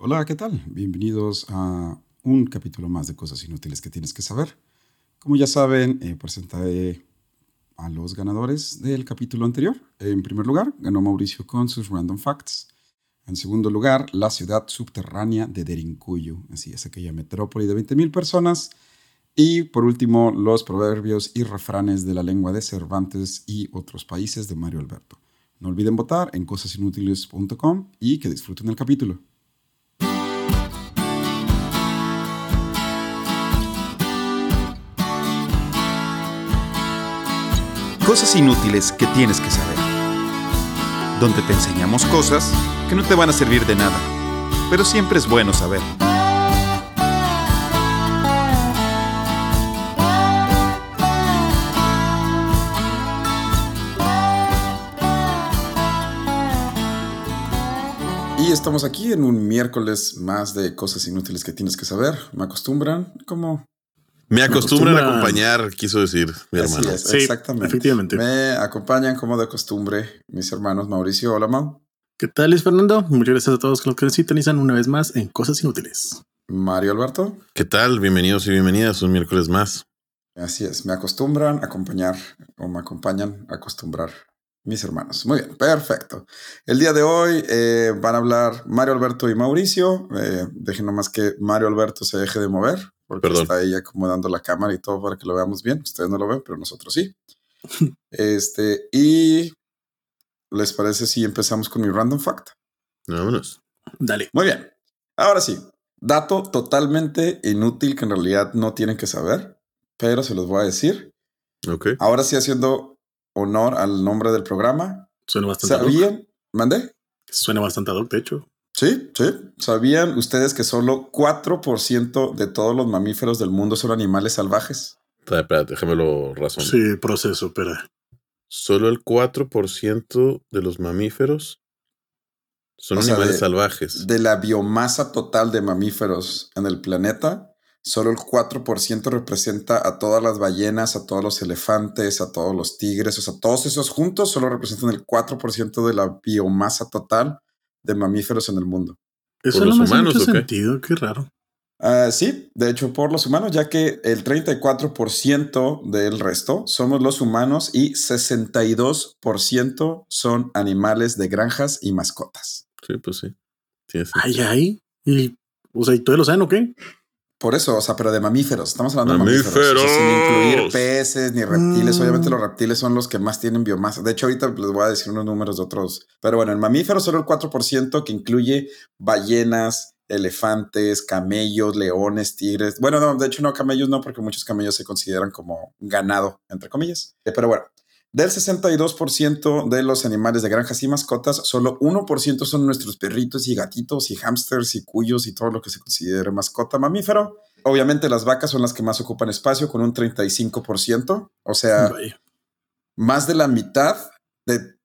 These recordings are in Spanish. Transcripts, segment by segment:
Hola, ¿qué tal? Bienvenidos a un capítulo más de cosas inútiles que tienes que saber. Como ya saben, eh, presentaré a los ganadores del capítulo anterior. En primer lugar, ganó Mauricio con sus random facts. En segundo lugar, la ciudad subterránea de Derinkuyu, así es aquella metrópoli de 20.000 personas. Y por último, los proverbios y refranes de la lengua de Cervantes y otros países de Mario Alberto. No olviden votar en cosasinútiles.com y que disfruten el capítulo. Cosas inútiles que tienes que saber. Donde te enseñamos cosas que no te van a servir de nada, pero siempre es bueno saber. Y estamos aquí en un miércoles más de cosas inútiles que tienes que saber. ¿Me acostumbran? ¿Cómo? Me acostumbran a acompañar, quiso decir mi Así hermano. es, Sí, exactamente. efectivamente. Me acompañan como de costumbre mis hermanos Mauricio. Hola, Mau. ¿Qué tal, Luis Fernando? Muchas gracias a todos los que nos sintonizan una vez más en Cosas Inútiles. Mario Alberto. ¿Qué tal? Bienvenidos y bienvenidas un miércoles más. Así es, me acostumbran a acompañar o me acompañan a acostumbrar mis hermanos. Muy bien, perfecto. El día de hoy eh, van a hablar Mario Alberto y Mauricio. Eh, dejen nomás que Mario Alberto se deje de mover, porque Perdón. está ahí acomodando la cámara y todo para que lo veamos bien. Ustedes no lo ven, pero nosotros sí. este, y ¿les parece si empezamos con mi random fact? Vámonos. Dale. Muy bien. Ahora sí, dato totalmente inútil que en realidad no tienen que saber, pero se los voy a decir. Ok. Ahora sí haciendo honor al nombre del programa. Suena bastante. ¿Sabían? ¿Mandé? Suena bastante ad hoc, de hecho. Sí, sí. ¿Sabían ustedes que solo 4% de todos los mamíferos del mundo son animales salvajes? Espera, espérate, déjamelo razón. Sí, proceso, espera. Solo el 4% de los mamíferos son O sea, animales de- salvajes. De la biomasa total de mamíferos en el planeta, solo el 4% representa a todas las ballenas, a todos los elefantes, a todos los tigres, o sea, todos esos juntos solo representan el 4% de la biomasa total de mamíferos en el mundo. Eso ¿Por no hace humanos mucho o qué? sentido, qué raro. Ah, sí, de hecho por los humanos, ya que el 34% del resto somos los humanos y 62% son animales de granjas y mascotas. Sí, pues sí. Ay, ay. Y, o sea, ¿y todo el océano qué? Por eso, o sea, pero de mamíferos. Estamos hablando de mamíferos. ¡Mamíferos! o sea, sin incluir peces ni reptiles. Mm. Obviamente los reptiles son los que más tienen biomasa. De hecho, ahorita les voy a decir unos números de otros. Pero bueno, en mamíferos solo el 4% que incluye ballenas, elefantes, camellos, leones, tigres. Bueno, no, de hecho no, camellos no, porque muchos camellos se consideran como ganado, entre comillas. Eh, Pero bueno, del 62% de los animales de granjas y mascotas, solo 1% son nuestros perritos y gatitos y hámsters y cuyos y todo lo que se considere mascota mamífero. Obviamente las vacas son las que más ocupan espacio con un 35%, o sea, Vaya. más de la mitad de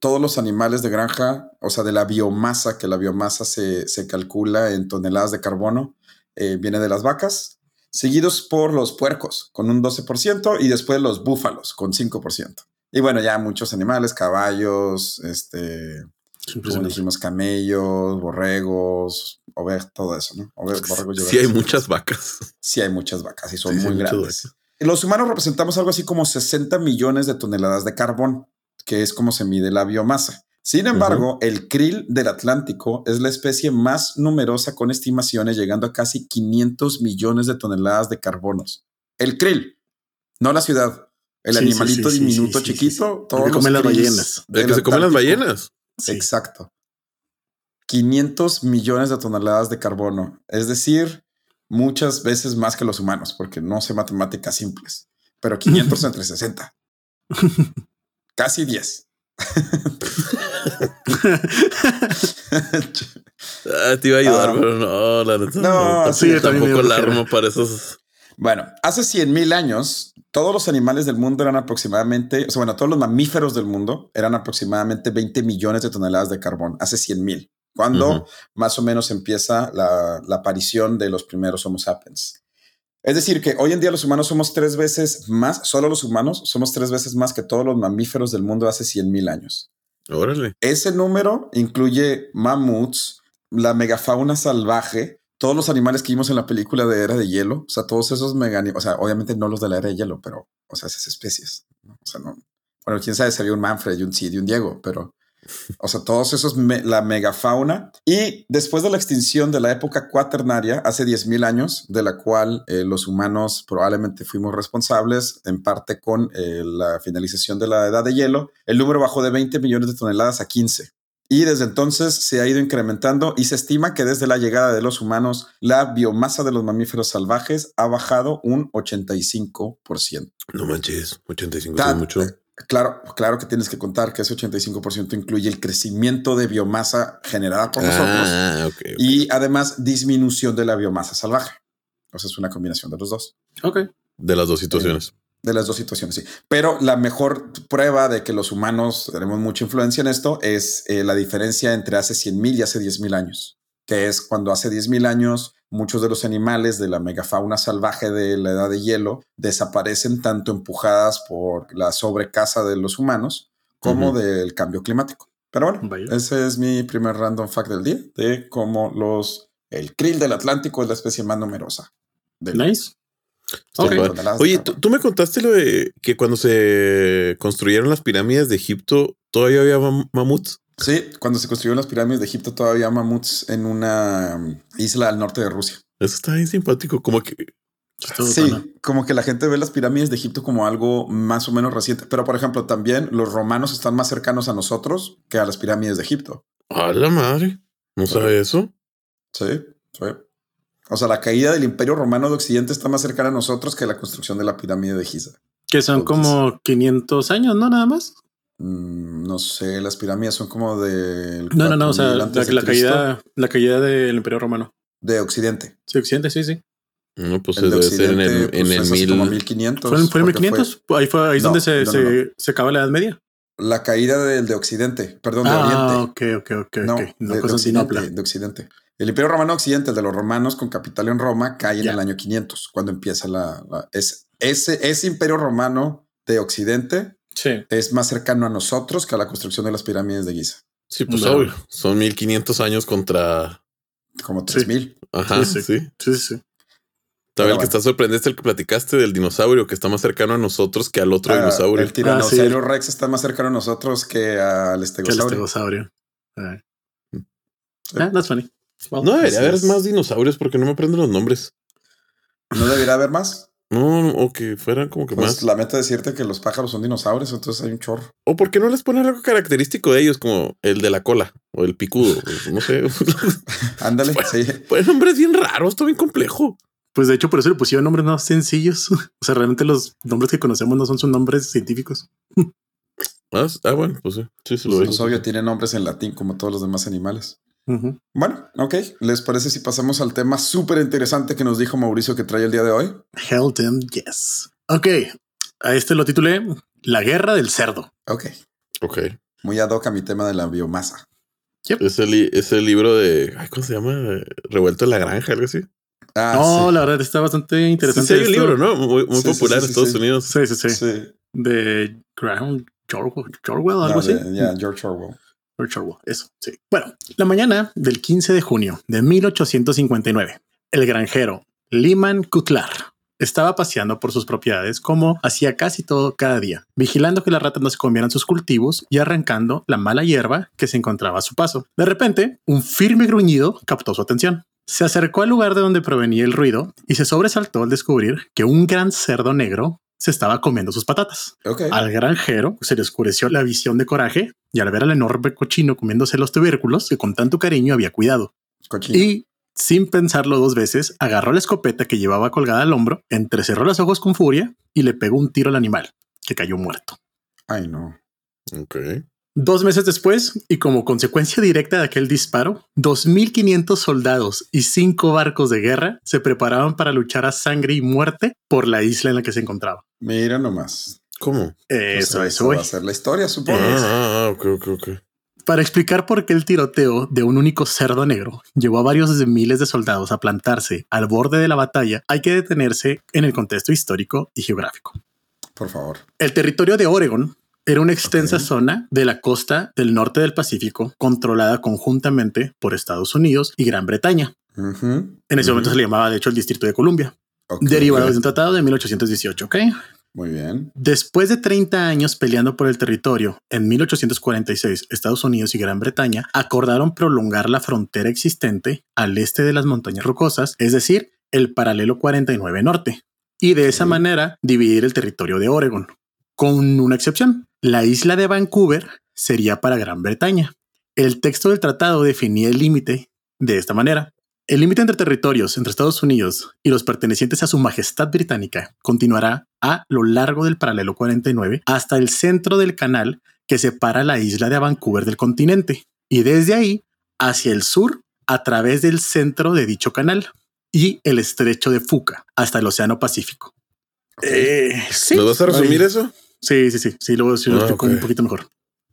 todos los animales de granja, o sea, de la biomasa, que la biomasa se, se calcula en toneladas de carbono, eh, viene de las vacas, seguidos por los puercos con un 12% y después los búfalos con 5%. Y bueno, ya muchos animales, caballos, este, Es como dijimos, camellos, borregos, ovejas, todo eso, ¿no? Ove- borregos Sí hay muchas vacas. Sí hay muchas vacas y son Sí, muy grandes. Los humanos representamos algo así como 60 millones de toneladas de carbón, que es como se mide la biomasa. Sin embargo, el krill del Atlántico es la especie más numerosa con estimaciones llegando a casi 500 millones de toneladas de carbonos. El krill, no la ciudad. El Sí, animalito sí, sí, diminuto chiquito. El que los come las ballenas. El que se comen las ballenas. Exacto. 500 millones de toneladas de carbono. Es decir, muchas veces más que los humanos, porque no sé matemáticas simples. Pero 500 entre 60. Casi 10. Ah, te iba a ayudar, Ah. pero no, la neta. No, sí, tampoco la armo para esos. Bueno, hace 100 mil años, todos los animales del mundo eran aproximadamente, o sea, bueno, todos los mamíferos del mundo eran aproximadamente 20 millones de toneladas de carbón, hace 100 mil, cuando más o menos empieza la, la aparición de los primeros Homo sapiens. Es decir, que hoy en día los humanos somos tres veces más, solo los humanos somos tres veces más que todos los mamíferos del mundo hace 100 mil años. Órale. Ese número incluye mamuts, la megafauna salvaje, todos los animales que vimos en la película de Era de Hielo, o sea, todos esos mega, o sea, obviamente no los de la Era de Hielo, pero, o sea, esas especies, o sea, no, bueno, quién sabe si había un Manfred un Cid y un Diego, pero, o sea, todos esos, me, la megafauna. Y después de la extinción de la época cuaternaria, hace 10.000 años, de la cual eh, los humanos probablemente fuimos responsables, en parte con eh, la finalización de la edad de hielo, el número bajó de 20 millones de toneladas a 15. Y desde entonces se ha ido incrementando y se estima que desde la llegada de los humanos, la biomasa de los mamíferos salvajes ha bajado un 85%. No manches, 85 es mucho. Eh, Claro, claro que tienes que contar que ese 85% incluye el crecimiento de biomasa generada por nosotros Ah, y además disminución de la biomasa salvaje. O sea, es una combinación de los dos, Ok. De las dos situaciones. de las dos situaciones, sí. Pero la mejor prueba de que los humanos tenemos mucha influencia en esto es eh, la diferencia entre hace 100 mil y hace 10 mil años, que es cuando hace 10 mil años muchos de los animales de la megafauna salvaje de la edad de hielo desaparecen tanto empujadas por la sobrecasa de los humanos como del cambio climático. Pero bueno, Vaya. ese es mi primer random fact del día de cómo los el krill del Atlántico es la especie más numerosa. del- Nice. Oye, carbono. ¿tú, tú me contaste lo de que cuando se construyeron las pirámides de Egipto todavía había mam- mamuts. Sí, cuando se construyeron las pirámides de Egipto todavía mamuts en una um, isla al norte de Rusia. Eso está bien simpático. Como que Chistoso, Sí, como que la gente ve las pirámides de Egipto como algo más o menos reciente. Pero, por ejemplo, también los romanos están más cercanos a nosotros que a las pirámides de Egipto. a la madre. ¿No sabe eso? Sí, sí. O sea, la caída del Imperio Romano de Occidente está más cercana a nosotros que la construcción de la pirámide de Giza. Que son como 500 años, ¿no? Nada más. Mm, no sé, las pirámides son como de... No, no, no. O sea, la, la caída, la caída del Imperio Romano. de Occidente. Sí, Occidente, sí, sí. No, pues El de debe ser en el, Occidente, en pues, el mil. como 1500. ¿Fue en, fue en porque 1500? Ahí fue ahí es No, donde se, no, se, no, se acaba la Edad Media. La caída del de Occidente, perdón, de Ah, Oriente. ok, ok, ok. No, ok. de, No, de Constantinopla. Occidente, de Occidente. El Imperio Romano Occidente, el de los romanos con capital en Roma, cae en el año 500, cuando empieza la... la- es, ese, ese Imperio Romano de Occidente Sí. es más cercano a nosotros que a la construcción de las pirámides de Giza. Sí, pues No. obvio. Son 1500 años contra. Como Sí. 3000. Ajá, Sí, sí. sí. Sí, sí, sí. También el bueno. que está sorprendente es el que platicaste del dinosaurio, que está más cercano a nosotros que al otro Ah, dinosaurio. el tiranosaurio Ah, sí. Rex está más cercano a nosotros que al Que el estegosaurio. estegosaurio. Ah. Ah, that's funny. Well, No debería Así haber más dinosaurios porque no me aprendo los nombres. ¿No debería haber más? No, no, o que fueran como que Pues más. lamento decirte que los pájaros son dinosaurios, entonces hay un chorro. O por qué no les ponen algo característico de ellos, como el de la cola o el picudo. no sé. Ándale, sí. pues nombres bien raros, está bien complejo. Pues de hecho, por eso le pusieron nombres más sencillos. O sea, realmente los nombres que conocemos no son sus nombres científicos. Ah, ah, bueno, pues sí. Sí, se lo Pues digo. obvio, tiene nombres en latín como todos los demás animales. Bueno, ok. ¿Les parece si pasamos al tema súper interesante que nos dijo Mauricio que trae el día de hoy? Hell yes. Ok. A este lo titulé La guerra del cerdo. Ok. Ok. Muy ad hoc a mi tema de la biomasa. Es el, es el libro de. Ay, ¿Cómo se llama? Revuelto en la granja, algo así. Ah, no, sí. la verdad está bastante interesante. sí, hay un esto. libro, ¿no? Muy, muy popular sí, en Estados sí. Unidos. Sí, sí, sí. Sí. De Ground Jorwell, Jorwell, No, algo así. de- ya, George Orwell. George Orwell, eso, sí. Bueno, la mañana del 15 de junio de 1859, el granjero Lyman Cutlar estaba paseando por sus propiedades como hacía casi todo cada día, vigilando que las ratas no se comieran sus cultivos y arrancando la mala hierba que se encontraba a su paso. De repente, un firme gruñido captó su atención. Se acercó al lugar de donde provenía el ruido y se sobresaltó al descubrir que un gran cerdo negro se estaba comiendo sus patatas. Al granjero se le oscureció la visión de coraje y al ver al enorme cochino comiéndose los tubérculos que con tanto cariño había cuidado. Cochino. Y sin pensarlo dos veces, agarró la escopeta que llevaba colgada al hombro, entrecerró los ojos con furia y le pegó un tiro al animal, que cayó muerto. Ay, no. Ok. Dos meses después, y como consecuencia directa de aquel disparo, 2.500 soldados y cinco barcos de guerra se preparaban para luchar a sangre y muerte por la isla en la que se encontraba. Mira nomás. ¿Cómo? Eso, Pues, eso, va a ser la historia, supongo. Ah, ah, ah, ok, ok, ok. Para explicar por qué el tiroteo de un único cerdo negro llevó a varios de miles de soldados a plantarse al borde de la batalla, hay que detenerse en el contexto histórico y geográfico. Por favor. El territorio de Oregon Era una extensa zona de la costa del norte del Pacífico, controlada conjuntamente por Estados Unidos y Gran Bretaña. En ese momento se le llamaba, de hecho, el Distrito de Columbia, derivado de un tratado de 1818. Ok. Muy bien. Después de 30 años peleando por el territorio, en 1846 Estados Unidos y Gran Bretaña acordaron prolongar la frontera existente al este de las montañas rocosas, es decir, el paralelo 49 norte, y de esa manera dividir el territorio de Oregon, con una excepción. La isla de Vancouver sería para Gran Bretaña. El texto del tratado definía el límite de esta manera. El límite entre territorios entre Estados Unidos y los pertenecientes a su majestad británica continuará a lo largo del paralelo 49 hasta el centro del canal que separa la isla de Vancouver del continente y desde ahí hacia el sur a través del centro de dicho canal y el estrecho de Fuca hasta el Océano Pacífico. Eh, sí. ¿Nos vas a resumir Ay, eso? Sí, sí, sí. Sí, luego sí lo Ah, explico un poquito mejor.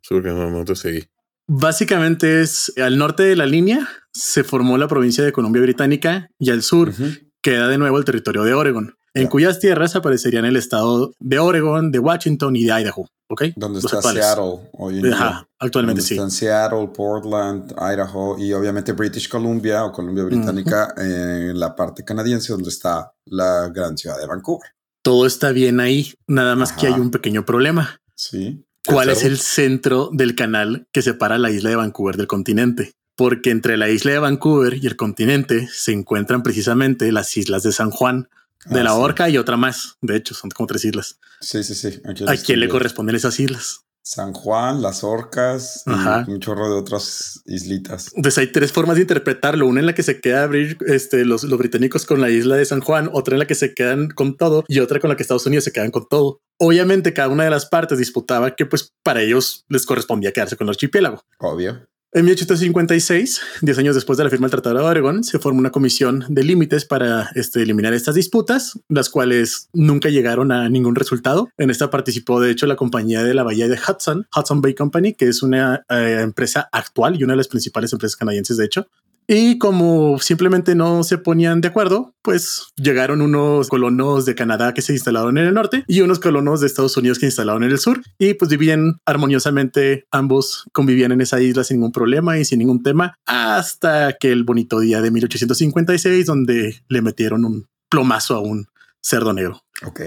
Sí, porque no, no te seguí. Básicamente es al norte de la línea se formó la provincia de Columbia Británica y al sur queda de nuevo el territorio de Oregon, en Ya. cuyas tierras aparecerían el estado de Oregon, de Washington y de Idaho. Ok, Donde Los está actuales. Seattle hoy en día. Ajá, actualmente Donde sí. Están Seattle, Portland, Idaho y obviamente British Columbia o Columbia Británica en la parte canadiense donde está la gran ciudad de Vancouver. Todo está bien ahí, nada más que hay un pequeño problema. Sí. ¿Cuál ¿El es el centro del canal que separa la isla de Vancouver del continente? Porque entre la isla de Vancouver y el continente se encuentran precisamente las islas de San Juan, de Ah, la sí. Orca y otra más. De hecho, son como tres islas. Sí, sí, sí. Aquí ¿A quién le corresponden esas islas? San Juan, las Orcas Ajá. y un chorro de otras islitas. Entonces hay tres formas de interpretarlo. Una en la que se queda abrir este, los, los británicos con la isla de San Juan, otra en la que se quedan con todo y otra con la que Estados Unidos se quedan con todo. Obviamente cada una de las partes disputaba que pues para ellos les correspondía quedarse con el archipiélago. Obvio. En 1856, 10 años después de la firma del Tratado de Oregon, se formó una comisión de límites para este, eliminar estas disputas, las cuales nunca llegaron a ningún resultado. En esta participó, de hecho, la compañía de la bahía de Hudson, Hudson Bay Company, que es una eh, empresa actual y una de las principales empresas canadienses, de hecho. Y como simplemente no se ponían de acuerdo, pues llegaron unos colonos de Canadá que se instalaron en el norte y unos colonos de Estados Unidos que se instalaron en el sur y pues vivían armoniosamente, ambos convivían en esa isla sin ningún problema y sin ningún tema hasta que el bonito día de 1856 donde le metieron un plomazo a un cerdo negro. Ok.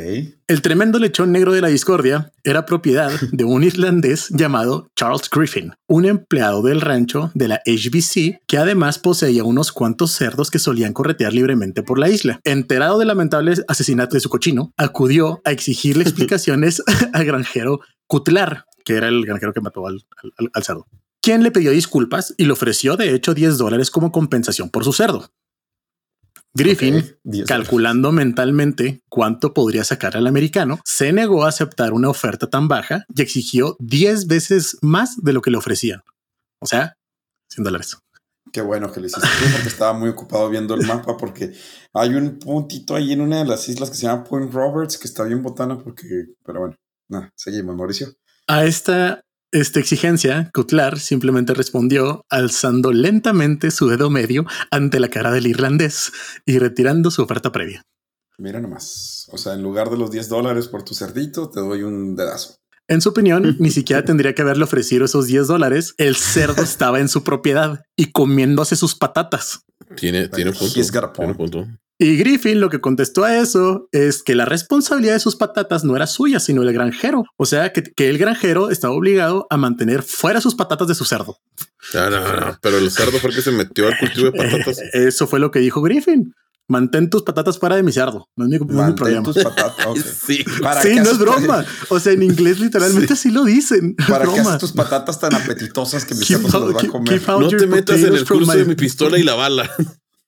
El tremendo lechón negro de la discordia era propiedad de un irlandés llamado Charles Griffin, un empleado del rancho de la HBC que además poseía unos cuantos cerdos que solían corretear libremente por la isla. Enterado del lamentable asesinato de su cochino, acudió a exigirle explicaciones al granjero Cutlar, que era el granjero que mató al, al- al cerdo, quien le pidió disculpas y le ofreció de hecho 10 dólares como compensación por su cerdo. Griffin calculando mentalmente cuánto podría sacar al americano, se negó a aceptar una oferta tan baja y exigió 10 veces más de lo que le ofrecían. O sea, 100 dólares. Qué bueno que lo hiciste porque estaba muy ocupado viendo el mapa porque hay un puntito ahí en una de las islas que se llama Point Roberts que está bien botana porque, pero bueno, nada, seguimos, Mauricio. A esta, esta exigencia, Cutlar simplemente respondió alzando lentamente su dedo medio ante la cara del irlandés y retirando su oferta previa. Mira nomás. O sea, en lugar de los 10 dólares por tu cerdito, te doy un dedazo. En su opinión, ni siquiera tendría que haberle ofrecido esos 10 dólares. El cerdo estaba en su propiedad y comiéndose sus patatas. Tiene, tiene punto. Tiene punto. Y Griffin lo que contestó a eso es que la responsabilidad de sus patatas no era suya, sino del granjero. O sea, que, que el granjero estaba obligado a mantener fuera sus patatas de su cerdo. No, no, no. Pero el cerdo fue el que se metió al cultivo de patatas. Eso fue lo que dijo Griffin. Mantén tus patatas fuera de mi cerdo. No es mi, no es mi Mantén problema. tus patatas. Sí. ¿Para Sí, qué no es broma. O sea, en inglés literalmente así lo dicen. ¿Para qué broma. haces tus patatas tan apetitosas que mi Keep cerdo se las va a comer? No te metas en el curso my- de mi pistola y la bala.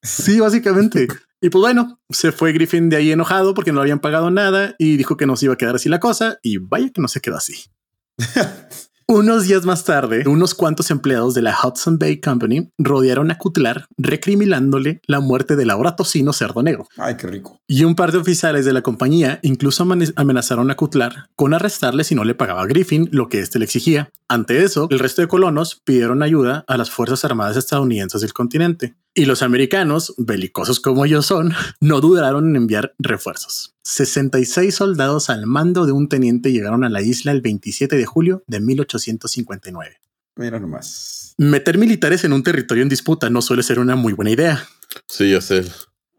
Sí, básicamente. Y pues bueno, se fue Griffin de ahí enojado porque no le habían pagado nada y dijo que no se iba a quedar así la cosa y vaya que no se quedó así. Unos días más tarde, unos cuantos empleados de la Hudson Bay Company rodearon a Cutlar recriminándole la muerte del ahora tocino cerdo negro. Ay, qué rico. Y un par de oficiales de la compañía incluso amenazaron a Cutlar con arrestarle si no le pagaba a Griffin lo que éste le exigía. Ante eso, el resto de colonos pidieron ayuda a las Fuerzas Armadas estadounidenses del continente. Y los americanos, belicosos como ellos son, no dudaron en enviar refuerzos. 66 soldados al mando de un teniente llegaron a la isla el 27 de julio de 1859. Mira nomás. Meter militares en un territorio en disputa no suele ser una muy buena idea. Sí, ya sé.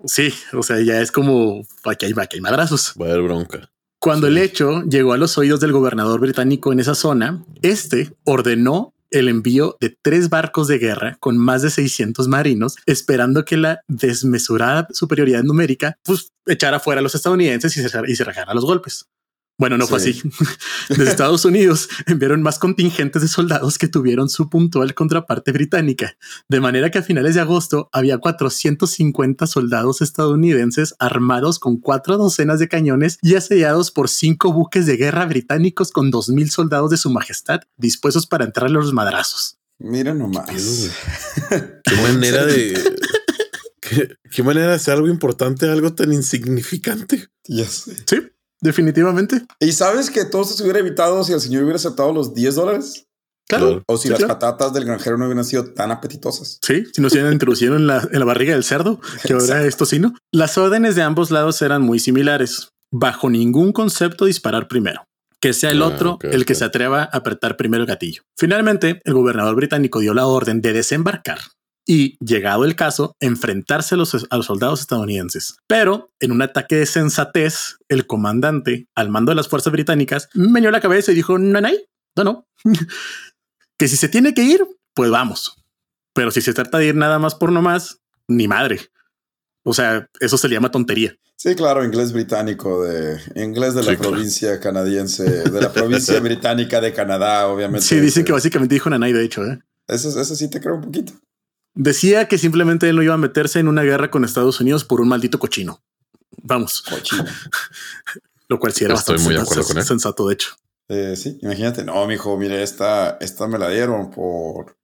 Sí, o sea, ya es como aquí hay, aquí hay madrazos. Va a haber bronca. Cuando el hecho llegó a los oídos del gobernador británico en esa zona, este ordenó el envío de tres barcos de guerra con más de 600 marinos, esperando que la desmesurada superioridad numérica pues, echara fuera a los estadounidenses y se, y los golpes. Bueno, no fue así. Desde Estados Unidos enviaron más contingentes de soldados que tuvieron su puntual contraparte británica, de manera que a finales de agosto había 450 soldados estadounidenses armados con cuatro docenas de cañones y asediados por cinco buques de guerra británicos con 2.000 soldados de su majestad dispuestos para entrar a los madrazos. Mira nomás. Qué, manera de... Qué, manera de hacer algo importante, algo tan insignificante. Ya sé. Sí. Definitivamente. ¿Y sabes que todo esto se hubiera evitado si el señor hubiera aceptado los 10 dólares? Claro. O si Sí, las claro. patatas del granjero no hubieran sido tan apetitosas. Sí, si no se hubieran introducido en la, en la barriga del cerdo, que ahora Exacto. es tocino. Las órdenes de ambos lados eran muy similares. Bajo ningún concepto disparar primero. Que sea el Ah, otro el que se atreva a apretar primero el gatillo. Finalmente, el gobernador británico dio la orden de desembarcar y, llegado el caso, enfrentarse a los, a los soldados estadounidenses. Pero, en un ataque de sensatez, el comandante, al mando de las fuerzas británicas, meneó la cabeza y dijo, no, no, no, no. que si se tiene que ir, pues vamos. Pero si se trata de ir nada más por nomás, ni madre. O sea, eso se le llama tontería. Sí, claro, inglés británico de inglés de la Sí, claro. provincia canadiense, de la provincia británica de Canadá, obviamente. Sí, dicen que básicamente dijo Nanay, de hecho. ¿eh? Eso, eso sí te creo un poquito. Decía que simplemente él no iba a meterse en una guerra con Estados Unidos por un maldito cochino. Vamos, Cochino. lo cual sí era Estoy bastante muy de acuerdo sensato, con él. sensato, de hecho. Eh, sí, imagínate, no, mijo, mire, esta, esta me la dieron por,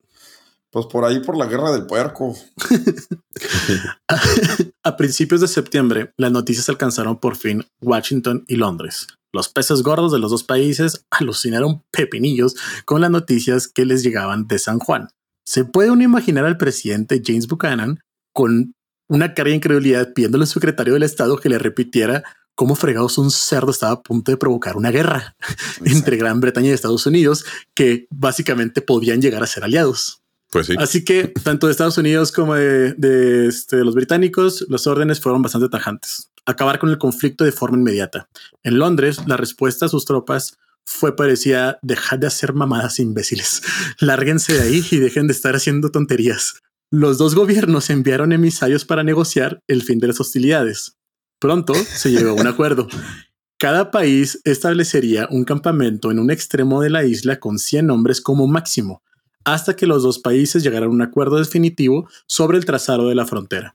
pues por ahí por la guerra del puerco. A principios de septiembre, las noticias alcanzaron por fin Washington y Londres. Los peces gordos de los dos países alucinaron pepinillos con las noticias que les llegaban de San Juan. Se puede uno imaginar al presidente James Buchanan con una cara de incredulidad pidiéndole al secretario del Estado que le repitiera cómo fregados un cerdo estaba a punto de provocar una guerra entre Gran Bretaña y Estados Unidos que básicamente podían llegar a ser aliados. Pues sí. Así que tanto de Estados Unidos como de, de, este, los británicos, las órdenes fueron bastante tajantes. Acabar con el conflicto de forma inmediata. En Londres, la respuesta a sus tropas fue parecida, dejad de hacer mamadas imbéciles. Lárguense de ahí y dejen de estar haciendo tonterías. Los dos gobiernos enviaron emisarios para negociar el fin de las hostilidades. Pronto se llegó a un acuerdo. Cada país establecería un campamento en un extremo de la isla con 100 hombres como máximo, hasta que los dos países llegaran a un acuerdo definitivo sobre el trazado de la frontera.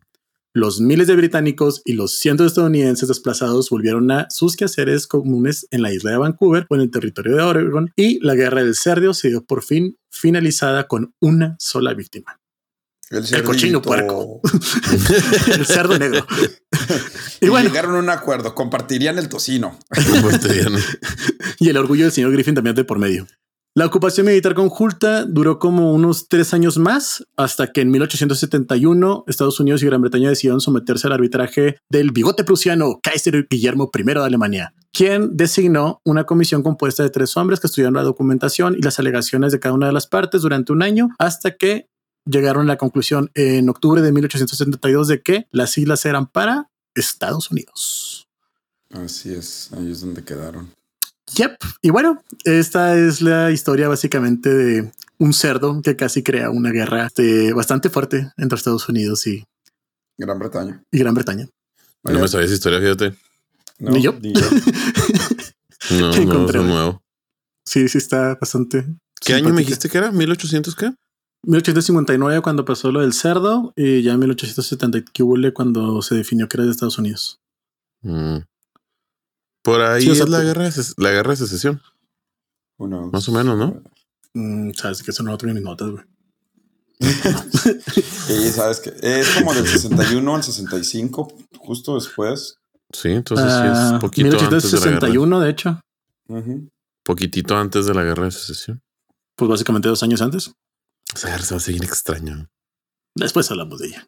Los miles de británicos y los cientos de estadounidenses desplazados volvieron a sus quehaceres comunes en la isla de Vancouver o en el territorio de Oregon y la guerra del cerdo se dio por fin finalizada con una sola víctima. El, El cochino puerco. el cerdo negro. Y, y bueno, llegaron a un acuerdo, compartirían el tocino. y el orgullo del señor Griffin también de por medio. La ocupación militar conjunta duró como unos tres años más, hasta que en 1871 Estados Unidos y Gran Bretaña decidieron someterse al arbitraje del bigote prusiano Kaiser Guillermo I de Alemania, quien designó una comisión compuesta de tres hombres que estudiaron la documentación y las alegaciones de cada una de las partes durante un año, hasta que llegaron a la conclusión en octubre de 1872 de que las islas eran para Estados Unidos. Así es, ahí es donde quedaron. Yep. Y bueno, esta es la historia básicamente de un cerdo que casi crea una guerra este, bastante fuerte entre Estados Unidos y, Gran Bretaña. y Gran Bretaña. No me sabía esa historia, fíjate. No, Ni yo. ni yo. No, ¿Qué no, nuevo. Sí, sí está bastante. ¿Qué año me simpática. dijiste que era? ¿1800 qué? 1859 cuando pasó lo del cerdo y ya en 1870 que hubo cuando se definió que era de Estados Unidos. Mm. Por ahí Sí, o sea, es la tú- guerra, de la guerra de secesión. Uno, Más o menos, ¿no? Mm, Sabes que eso no tengo mis notas, güey. Sí, sabes que es como del 61 al 65, justo después. Sí, entonces sí Ah, es poquito antes de la guerra. 1861, de hecho. Poquitito antes de la guerra de secesión. pues básicamente dos años antes. Esa guerra se va a seguir extraño. Después hablamos de ella.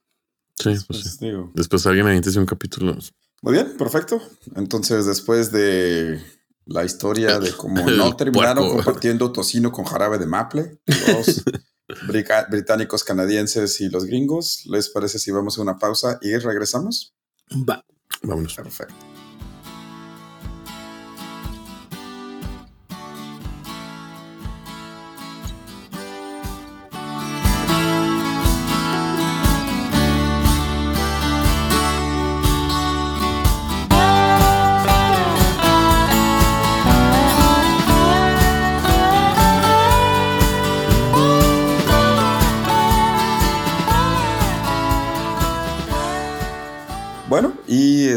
Sí, pues, Pues, sí. digo. Después alguien me un capítulo. Muy bien, perfecto. Entonces, después de la historia de cómo no terminaron compartiendo tocino con jarabe de maple, los británicos, canadienses y los gringos, ¿les parece si vamos a una pausa y regresamos? Va. Vámonos. Perfecto.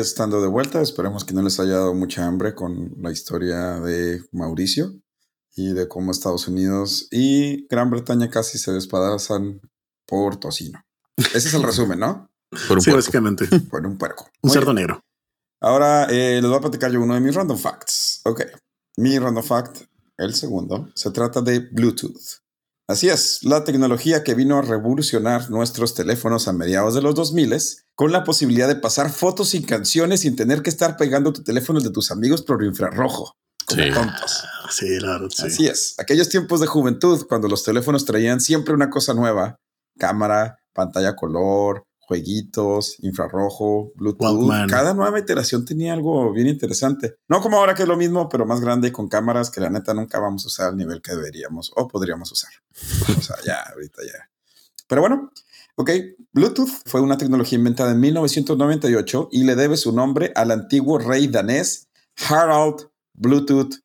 Estando de vuelta, esperemos que no les haya dado mucha hambre con la historia de Mauricio y de cómo Estados Unidos y Gran Bretaña casi se despadazan por tocino. Ese es el resumen, ¿no? Por un Sí, puerco. básicamente. Por un puerco. Un Muy cerdo bien. negro. Ahora eh, les voy a platicar yo uno de mis random facts. Ok. Mi random fact, el segundo, se trata de Bluetooth. Así es, la tecnología que vino a revolucionar nuestros teléfonos a mediados de los 2000 con la posibilidad de pasar fotos y canciones sin tener que estar pegando tu teléfono de tus amigos por infrarrojo. Como Sí. tontos. Sí, sí. Así es. Aquellos tiempos de juventud, cuando los teléfonos traían siempre una cosa nueva: cámara, pantalla color, jueguitos, infrarrojo, Bluetooth. Walkman. Cada nueva iteración tenía algo bien interesante. No como ahora que es lo mismo, pero más grande y con cámaras que la neta nunca vamos a usar al nivel que deberíamos o podríamos usar. O sea, ya, ahorita ya. Pero bueno, ok. Bluetooth fue una tecnología inventada en 1998 y le debe su nombre al antiguo rey danés Harald Bluetooth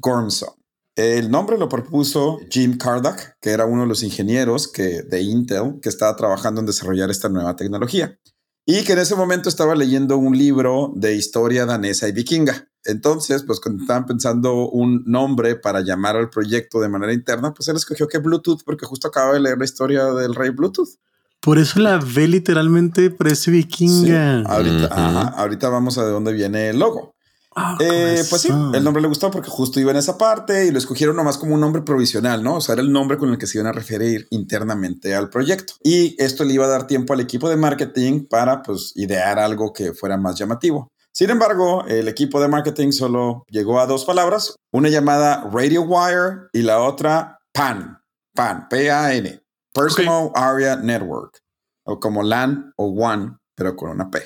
Gormson. El nombre lo propuso Jim Kardach, que era uno de los ingenieros que, de Intel que estaba trabajando en desarrollar esta nueva tecnología y que en ese momento estaba leyendo un libro de historia danesa y vikinga. Entonces, pues cuando estaban pensando un nombre para llamar al proyecto de manera interna, pues él escogió que Bluetooth porque justo acaba de leer la historia del rey Bluetooth. Por eso la ve literalmente parece vikinga. Sí, ahorita, ajá, ahorita vamos a de dónde viene el logo. Ah, Eh, pues sí, el nombre le gustó porque justo iba en esa parte y lo escogieron nomás como un nombre provisional, ¿no? O sea, era el nombre con el que se iban a referir internamente al proyecto. Y esto le iba a dar tiempo al equipo de marketing para, pues, idear algo que fuera más llamativo. Sin embargo, el equipo de marketing solo llegó a dos palabras, una llamada Radio Wire y la otra PAN, PAN, P-A-N, Personal Area Network, o como LAN o WAN, pero con una P.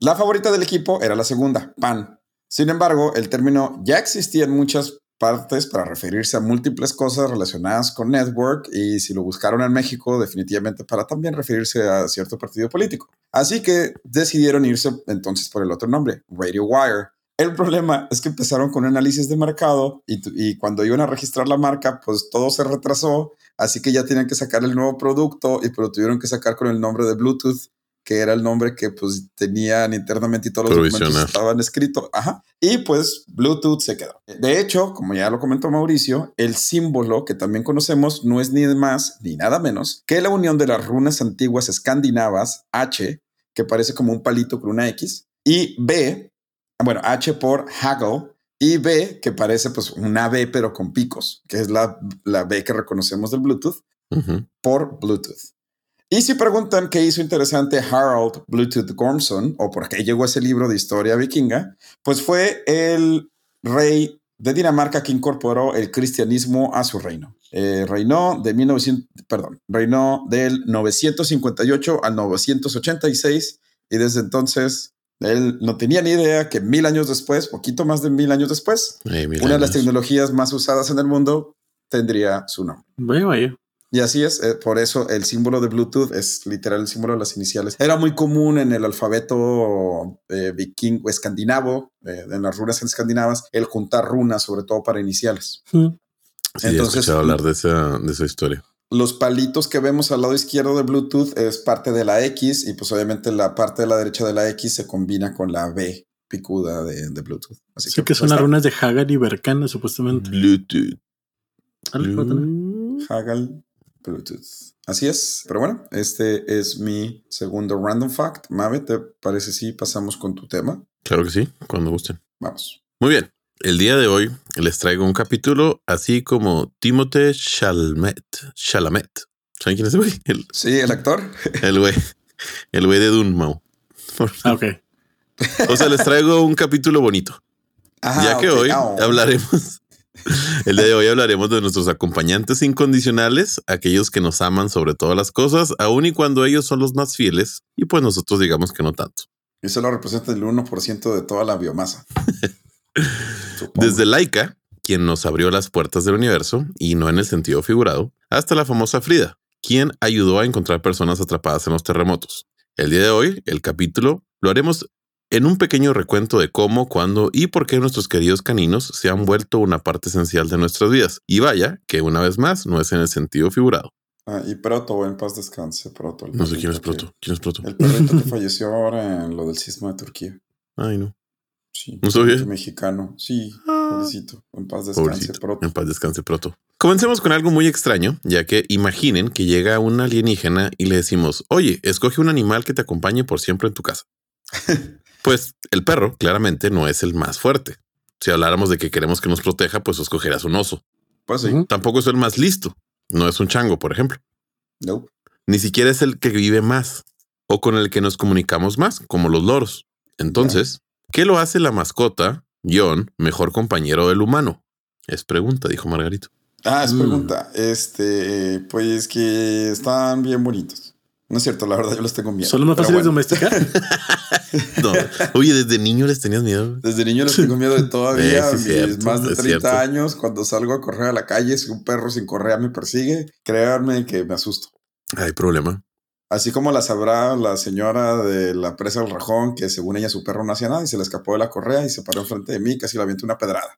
La favorita del equipo era la segunda, PAN. Sin embargo, el término ya existía en muchas partes para referirse a múltiples cosas relacionadas con network y si lo buscaron en México, definitivamente para también referirse a cierto partido político. Así que decidieron irse entonces por el otro nombre, Radio Wire. El problema es que empezaron con un análisis de mercado y, cuando iban a registrar la marca, pues todo se retrasó, así que ya tenían que sacar el nuevo producto y pero tuvieron que sacar con el nombre de Bluetooth que era el nombre que pues tenían internamente y todos los documentos estaban escritos. Ajá. Y pues Bluetooth se quedó. De hecho, como ya lo comentó Mauricio, el símbolo que también conocemos no es ni más ni nada menos que la unión de las runas antiguas escandinavas H, que parece como un palito con una X, y B, bueno, H por Haggle, y B, que parece pues una B pero con picos, que es la, la B que reconocemos del Bluetooth por Bluetooth. Y si preguntan qué hizo interesante Harold Bluetooth Gormson o por qué llegó ese libro de historia vikinga, pues fue el rey de Dinamarca que incorporó el cristianismo a su reino. Eh, reinó de 1900, perdón, reinó del 958 al 986 y desde entonces él no tenía ni idea que mil años después, poquito más de mil años después, Ay, mil una de las tecnologías más usadas en el mundo tendría su nombre. Vaya, vaya. Y así es, eh, por eso el símbolo de Bluetooth es literal el símbolo de las iniciales. Era muy común en el alfabeto eh, vikingo escandinavo, eh, en las runas escandinavas, el juntar runas, sobre todo para iniciales. Mm. Sí, he Entonces- escuchado hablar de esa, de esa historia. Los palitos que vemos al lado izquierdo de Bluetooth es parte de la X y pues obviamente la parte de la derecha de la X se combina con la B picuda de, de Bluetooth. Así Sí, que pues, son las runas de Hagar y Berkana, supuestamente. Bluetooth. Tener. Haggle Bluetooth. Así es. Pero bueno, este es mi segundo random fact. Mave, ¿te parece si pasamos con tu tema? Claro que sí, cuando gusten. Vamos. Muy bien. El día de hoy les traigo un capítulo así como Timothée Chalamet. Chalamet. ¿Saben quién es ese güey? El, Sí, el actor. el güey. El güey de Dunmau. Ah, ok. O sea, les traigo un capítulo bonito. Ajá, ya que hoy Ah, hablaremos, el día de hoy hablaremos de nuestros acompañantes incondicionales, aquellos que nos aman sobre todas las cosas, aun y cuando ellos son los más fieles, y pues nosotros digamos que no tanto. Y solo representa el 1% de toda la biomasa. Desde Laika, quien nos abrió las puertas del universo, y no en el sentido figurado, hasta la famosa Frida, quien ayudó a encontrar personas atrapadas en los terremotos. El día de hoy, el capítulo, lo haremos en un pequeño recuento de cómo, cuándo y por qué nuestros queridos caninos se han vuelto una parte esencial de nuestras vidas. Y vaya, que una vez más no es en el sentido figurado. Ah, y Proto, en paz descanse, Proto. No sé quién es Proto. ¿Quién es Proto? que- El perrito que falleció ahora en lo del sismo de Turquía. Ay, no. Sí. ¿No sabía? Mexicano. Sí, Ah. pobrecito. En paz descanse, Pobrecito. Proto. En paz descanse Proto. Comencemos con algo muy extraño, ya que imaginen que llega un alienígena y le decimos, oye, escoge un animal que te acompañe por siempre en tu casa. pues el perro claramente no es el más fuerte. Si habláramos de que queremos que nos proteja, pues escogerás un oso. Pues sí. Tampoco es el más listo. No es un chango, por ejemplo. Nope. Ni siquiera es el que vive más o con el que nos comunicamos más, como los loros. Entonces, ¿qué lo hace la mascota, John, mejor compañero del humano? Es pregunta, dijo Margarito. Ah, es Mm. pregunta. Este, pues que están bien bonitos. No es cierto, la verdad yo los tengo miedo. ¿Son los más fáciles de bueno, domesticar? No. Oye, desde niño les tenías miedo. Desde niño les tengo miedo de todavía. Cierto, más de es 30 cierto. años, cuando salgo a correr a la calle, si un perro sin correa me persigue, créanme que me asusto. Hay problema. Así como la sabrá la señora de la presa del Rajón, que según ella su perro no hacía nada y se le escapó de la correa y se paró enfrente de mí y casi le avientó una pedrada.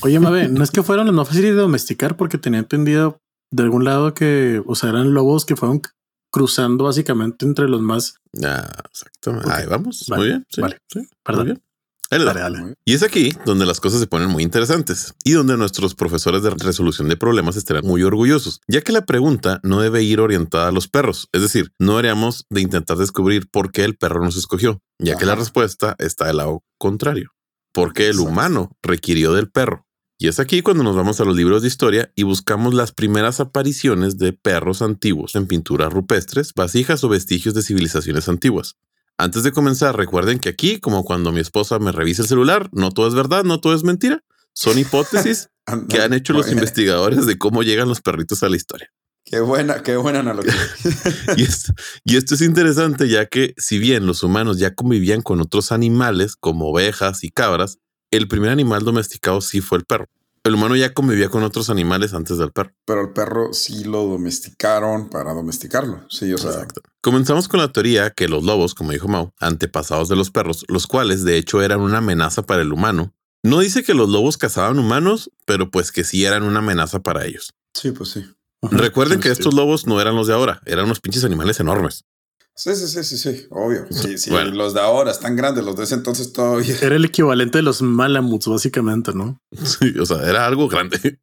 Oye, Mabe, no es que fueron los más fáciles de domesticar porque tenía entendido de algún lado que, o sea, eran lobos que fueron cruzando básicamente entre los más. Ah, exactamente. Ahí vamos. Vale, Muy bien. Sí, vale. sí, muy Perdón. bien. Dale, dale. Y es aquí donde las cosas se ponen muy interesantes y donde nuestros profesores de resolución de problemas estarán muy orgullosos, ya que la pregunta no debe ir orientada a los perros. Es decir, no deberíamos de intentar descubrir por qué el perro nos escogió, ya que la respuesta está del lado contrario. ¿Por qué el humano requirió del perro? Y es aquí cuando nos vamos a los libros de historia y buscamos las primeras apariciones de perros antiguos en pinturas rupestres, vasijas o vestigios de civilizaciones antiguas. Antes de comenzar, recuerden que aquí, como cuando mi esposa me revisa el celular, no todo es verdad, no todo es mentira. Son hipótesis que han hecho los investigadores de cómo llegan los perritos a la historia. Qué buena, qué buena analogía. Y esto, y esto es interesante ya que si bien los humanos ya convivían con otros animales como ovejas y cabras, el primer animal domesticado sí fue el perro. El humano ya convivía con otros animales antes del perro. Pero el perro sí lo domesticaron para domesticarlo. Sí, o sea, Exacto. Comenzamos con la teoría que los lobos, como dijo Mao, antepasados de los perros, los cuales de hecho eran una amenaza para el humano. No dice que los lobos cazaban humanos, pero pues que sí eran una amenaza para ellos. sí, pues sí. Recuerden Sí, que sí. estos lobos no eran los de ahora, eran unos pinches animales enormes. Sí, sí, sí, sí, sí, obvio. Sí, sí, Bueno. los de ahora están grandes, los de ese entonces todavía. Era el equivalente de los malamuts, básicamente, ¿no? Sí, o sea, era algo grande.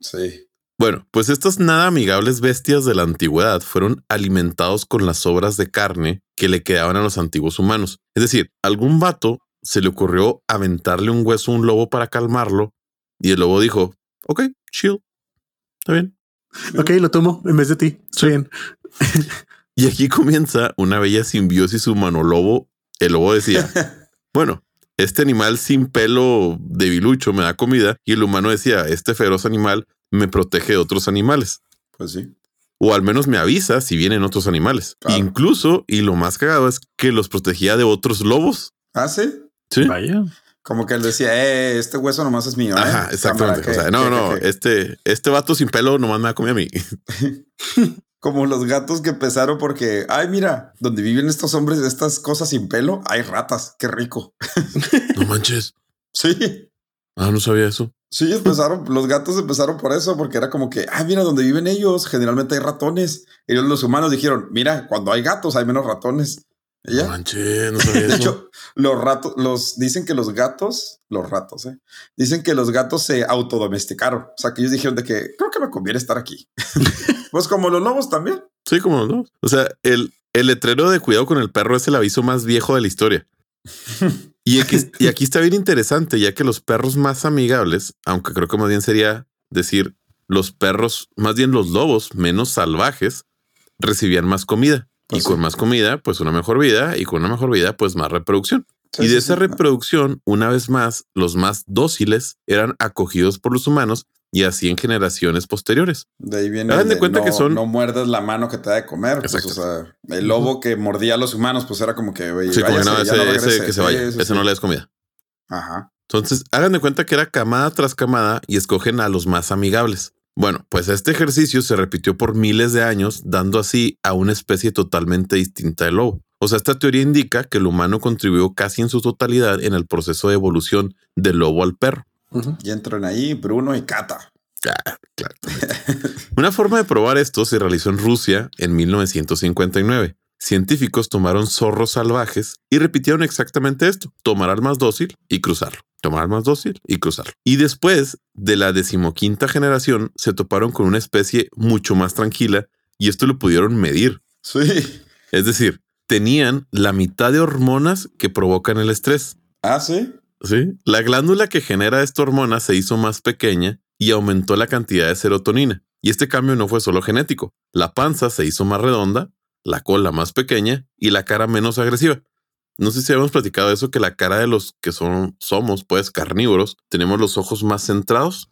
Sí. Bueno, pues estas nada amigables bestias de la antigüedad fueron alimentados con las sobras de carne que le quedaban a los antiguos humanos. Es decir, algún vato se le ocurrió aventarle un hueso a un lobo para calmarlo y el lobo dijo, ok, chill, está bien. Ok, lo tomo en vez de ti. Estoy bien. Y aquí comienza una bella simbiosis humano-lobo. El lobo decía, bueno, este animal sin pelo debilucho me da comida y el humano decía, este feroz animal me protege de otros animales. Pues sí. o al menos me avisa si vienen otros animales. Claro. Incluso, y lo más cagado es que los protegía de otros lobos. Ah, sí. Sí. Vaya. Como que él decía, eh, este hueso nomás es mío. ¿eh? Ajá, exactamente. Cámara, o sea, ¿qué, no, qué, no, qué, qué? este, este vato sin pelo nomás me da comida a mí. Como los gatos que empezaron porque, ay, mira, donde viven estos hombres estas cosas sin pelo, hay ratas. Qué rico. No manches. Sí. Ah, no sabía eso. Sí, empezaron, los gatos empezaron por eso, porque era como que, ah, mira, donde viven ellos, generalmente hay ratones. Y los humanos dijeron, mira, cuando hay gatos hay menos ratones. No no sabía De eso. hecho, los ratos, los dicen que los gatos, los ratos, ¿eh? dicen que los gatos se autodomesticaron. O sea, que ellos dijeron de que creo que me conviene estar aquí. pues como los lobos también. Sí, como no. O sea, el, el letrero de cuidado con el perro es el aviso más viejo de la historia. Y aquí, y aquí está bien interesante, ya que los perros más amigables, aunque creo que más bien sería decir los perros, más bien los lobos menos salvajes, recibían más comida. Pues y con sí. más comida, pues una mejor vida. Y con una mejor vida, pues más reproducción. Sí, y de sí, esa reproducción, una vez más, los más dóciles eran acogidos por los humanos y así en generaciones posteriores. De ahí viene. El de cuenta no, que son- No muerdas la mano que te da de comer. Pues, o sea, el lobo que mordía a los humanos, pues era como que, güey, Sí, como no, ese, ese regrese. que se vaya, sí, ese no le des comida. Ajá. Entonces, hagan de cuenta que era camada tras camada y escogen a los más amigables. Bueno, pues este ejercicio se repitió por miles de años, dando así a una especie totalmente distinta de lobo. O sea, esta teoría indica que el humano contribuyó casi en su totalidad en el proceso de evolución del lobo al perro. Y entran ahí Bruno y Cata. Ah, claro. Una forma de probar esto se realizó en Rusia en 1959. Científicos tomaron zorros salvajes y repitieron exactamente esto: tomar al más dócil y cruzarlo, tomar más dócil y cruzarlo. Y después de la decimoquinta generación, se toparon con una especie mucho más tranquila y esto lo pudieron medir. Sí. Es decir, tenían la mitad de hormonas que provocan el estrés. Ah, sí. ¿sí? La glándula que genera esta hormona se hizo más pequeña y aumentó la cantidad de serotonina. Y este cambio no fue solo genético. La panza se hizo más redonda, la cola más pequeña y la cara menos agresiva. No sé si habíamos platicado eso, que la cara de los que son, somos, pues, carnívoros, tenemos los ojos más centrados,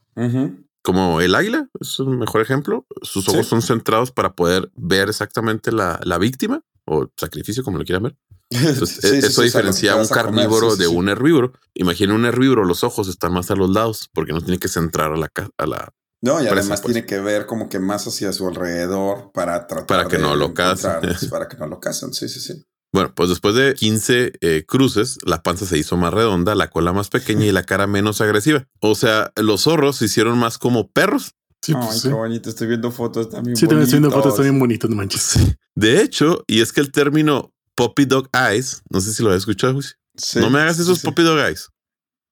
como el águila, es un mejor ejemplo. Sus ojos Sí. son centrados para poder ver exactamente la, la víctima o sacrificio, como lo quieran ver. Entonces, Sí, sí, eso sí, o sea, lo que diferencia a un comer, carnívoro sí, de un herbívoro. Imagina un herbívoro, los ojos están más a los lados porque no tiene que centrar a la, a la No, y presa, además pues. tiene que ver como que más hacia su alrededor para tratar Para que de no lo casen. para que no lo casen. Sí, sí, sí. Bueno, pues después de 15 eh, cruces, la panza se hizo más redonda, la cola más pequeña y la cara menos agresiva. O sea, los zorros se hicieron más como perros. Sí, Ay, pues, qué sí. bonito. Estoy viendo fotos también. Sí, también estoy viendo fotos, están bien bonitos, no manches. De hecho, y es que el término puppy dog eyes, no sé si lo has escuchado, Luis. no me hagas esos sí, puppy dog eyes.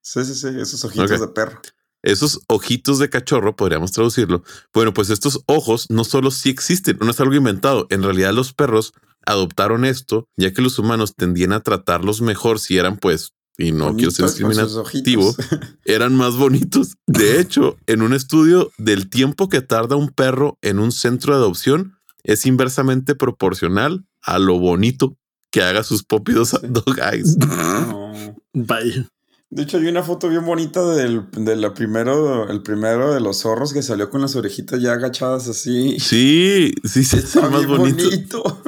Sí, sí, sí. Esos ojitos de perro. Esos ojitos de cachorro, podríamos traducirlo. Bueno, pues estos ojos no solo sí existen, no es algo inventado. En realidad los perros adoptaron esto, ya que los humanos tendían a tratarlos mejor si eran pues, y no quiero ser Bonitos con sus discriminativo, eran más bonitos. De hecho, en un estudio del tiempo que tarda un perro en un centro de adopción, es inversamente proporcional a lo bonito que haga sus pópidos Sí. dog eyes. No. Bye. De hecho, hay una foto bien bonita del, de la primero, el primero de los zorros que salió con las orejitas ya agachadas así. Sí, sí, sí, Está es más bien bonito. bonito.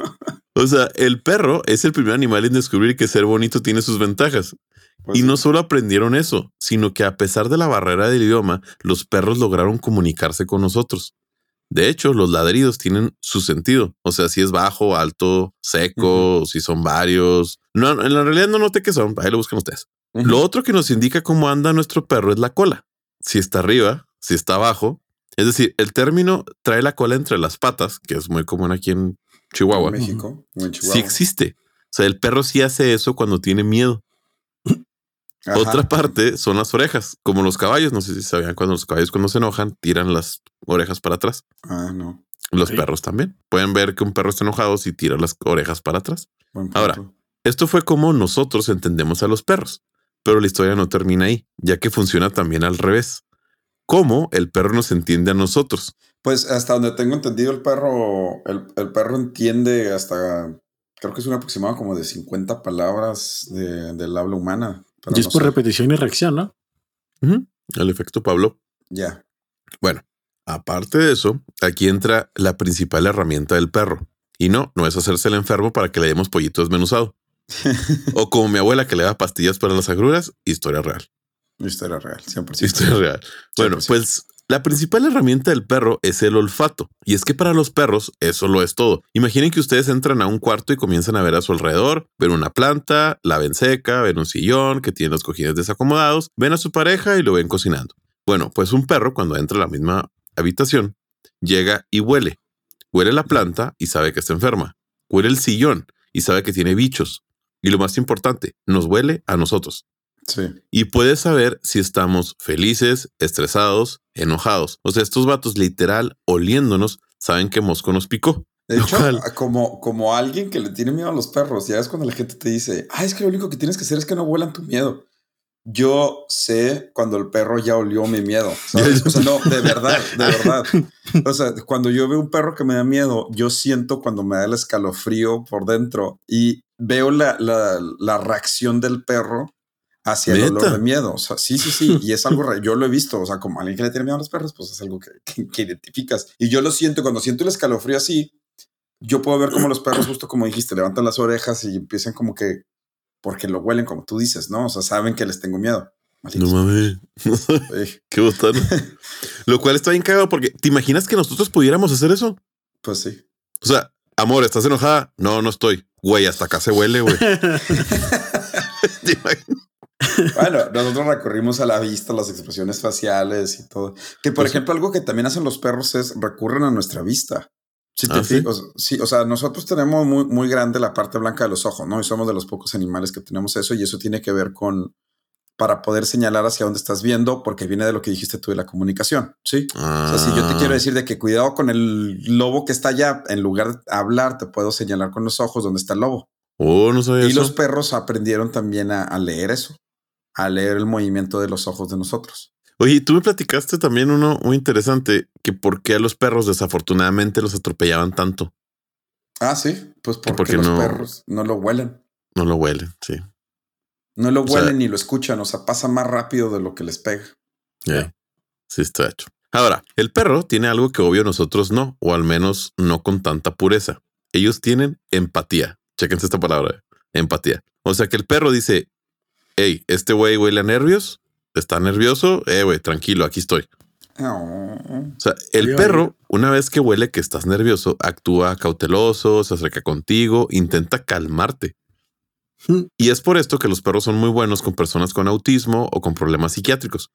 O sea, el perro es el primer animal en descubrir que ser bonito tiene sus ventajas. Pues y sí. no solo aprendieron eso, sino que a pesar de la barrera del idioma, los perros lograron comunicarse con nosotros. De hecho, los ladridos tienen su sentido. O sea, si es bajo, alto, seco, si son varios. No, en la realidad no noté que son. Ahí lo buscan ustedes. Lo otro que nos indica cómo anda nuestro perro es la cola. Si está arriba, si está abajo. Es decir, el término trae la cola entre las patas, que es muy común aquí en Chihuahua. En México o en Chihuahua. Sí existe. O sea, el perro sí hace eso cuando tiene miedo. Ajá. Otra parte son las orejas, como los caballos. No sé si sabían cuando los caballos cuando se enojan tiran las orejas para atrás. Ah, no. Los Sí. perros también. Pueden ver que un perro está enojado si tira las orejas para atrás. Ahora. Esto fue como nosotros entendemos a los perros. Pero la historia no termina ahí, ya que funciona también al revés. ¿Cómo el perro nos entiende a nosotros? Pues hasta donde tengo entendido, el perro, el, el perro entiende hasta, creo que es un aproximado como de 50 palabras de- del habla humana. Pero Y es no por sé. repetición y reacción, ¿no? El efecto Pablo. Ya. Bueno, aparte de eso, aquí entra la principal herramienta del perro. Y no, no es hacerse el enfermo para que le demos pollito desmenuzado. o como mi abuela que le da pastillas para las agruras, historia real. Historia real, 100%. Historia real. Bueno, 100%. pues la principal herramienta del perro es el olfato. Y es que para los perros eso lo es todo. Imaginen que ustedes entran a un cuarto y comienzan a ver a su alrededor, ven una planta, la ven seca, ven un sillón que tiene los cojines desacomodados, ven a su pareja y lo ven cocinando. Bueno, pues un perro cuando entra a la misma habitación llega y huele. Huele la planta y sabe que está enferma. Huele el sillón y sabe que tiene bichos. Y lo más importante, nos huele a nosotros Sí. y puedes saber si estamos felices, estresados, enojados. O sea, estos vatos literal oliéndonos saben que Mosco nos picó. De hecho, cual- como, como alguien que le tiene miedo a los perros, ya es cuando la gente te dice, ah, es que lo único que tienes que hacer es que no vuelan tu miedo. yo sé cuando el perro ya olió mi miedo. ¿sabes? O sea, no, de verdad, de verdad. O sea, cuando yo veo un perro que me da miedo, yo siento cuando me da el escalofrío por dentro y veo la, la, la reacción del perro hacia el olor de miedo. O sea, sí, sí, sí. Y es algo, re- yo lo he visto. O sea, como alguien que le tiene miedo a los perros, pues es algo que, que- que identificas. Y yo lo siento cuando siento el escalofrío así. Yo puedo ver como los perros, justo como dijiste, levantan las orejas y empiezan como que, porque lo huelen, como tú dices, ¿no? O sea, saben que les tengo miedo. No mames. Qué botano. Lo cual está bien cagado porque te imaginas que nosotros pudiéramos hacer eso. pues sí. O sea, amor, ¿estás enojada? No, no estoy. Güey, hasta acá se huele, güey. ¿Te? Bueno, nosotros recurrimos a la vista, las expresiones faciales y todo. Que, por Pues sí. ejemplo, algo que también hacen los perros es recurren a nuestra vista. Si te Ah, ¿sí? fijas, sí, o sea, nosotros tenemos muy, muy grande la parte blanca de los ojos, ¿no? Y somos de los pocos animales que tenemos eso y eso tiene que ver con para poder señalar hacia dónde estás viendo, porque viene de lo que dijiste tú de la comunicación, ¿sí? O sea, si yo te quiero Ah, decir de que cuidado con el lobo que está allá, en lugar de hablar, te puedo señalar con los ojos dónde está el lobo. Oh, no sabía Y eso. los perros aprendieron también a, a leer eso, a leer el movimiento de los ojos de nosotros. Oye, tú me platicaste también uno muy interesante, que por qué a los perros desafortunadamente los atropellaban tanto. Ah, sí, pues porque, porque los no- perros no lo huelen. No lo huelen, sí. No lo O sea- huelen ni lo escuchan, o sea, pasa más rápido de lo que les pega. Ya. Sí, está hecho. Ahora, el perro tiene algo que obvio nosotros no, o al menos no con tanta pureza. Ellos tienen empatía. Chéquense esta palabra, empatía. O sea que el perro dice, hey, este güey huele a nervios, está nervioso, eh, güey, tranquilo, aquí estoy. Oh, O sea, el perro, una vez que huele que estás nervioso, actúa cauteloso, se acerca contigo, intenta calmarte. Y es por esto que los perros son muy buenos con personas con autismo o con problemas psiquiátricos.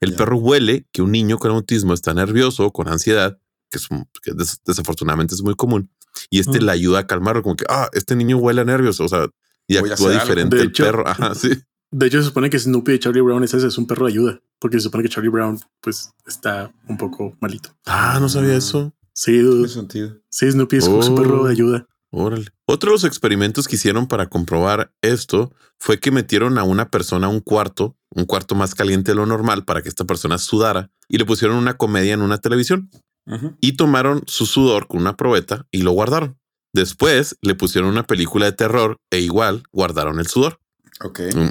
El perro huele que un niño con autismo está nervioso o con ansiedad, que, es un- que des- desafortunadamente es muy común, y este Mm. le ayuda a calmarlo, como que, ah, este niño huele a nervioso, o sea, y Voy actúa diferente el hecho- perro. Ajá, sí. De hecho, se supone que Snoopy de Charlie Brown es ese, es un perro de ayuda, porque se supone que Charlie Brown, pues, está un poco malito. Ah, no sabía eso. Sí, sentido. sí, Snoopy es un Oh. perro de ayuda. Órale. Otro de los experimentos que hicieron para comprobar esto fue que metieron a una persona a un cuarto, un cuarto más caliente de lo normal para que esta persona sudara y le pusieron una comedia en una televisión y tomaron su sudor con una probeta y lo guardaron. Después le pusieron una película de terror e igual guardaron el sudor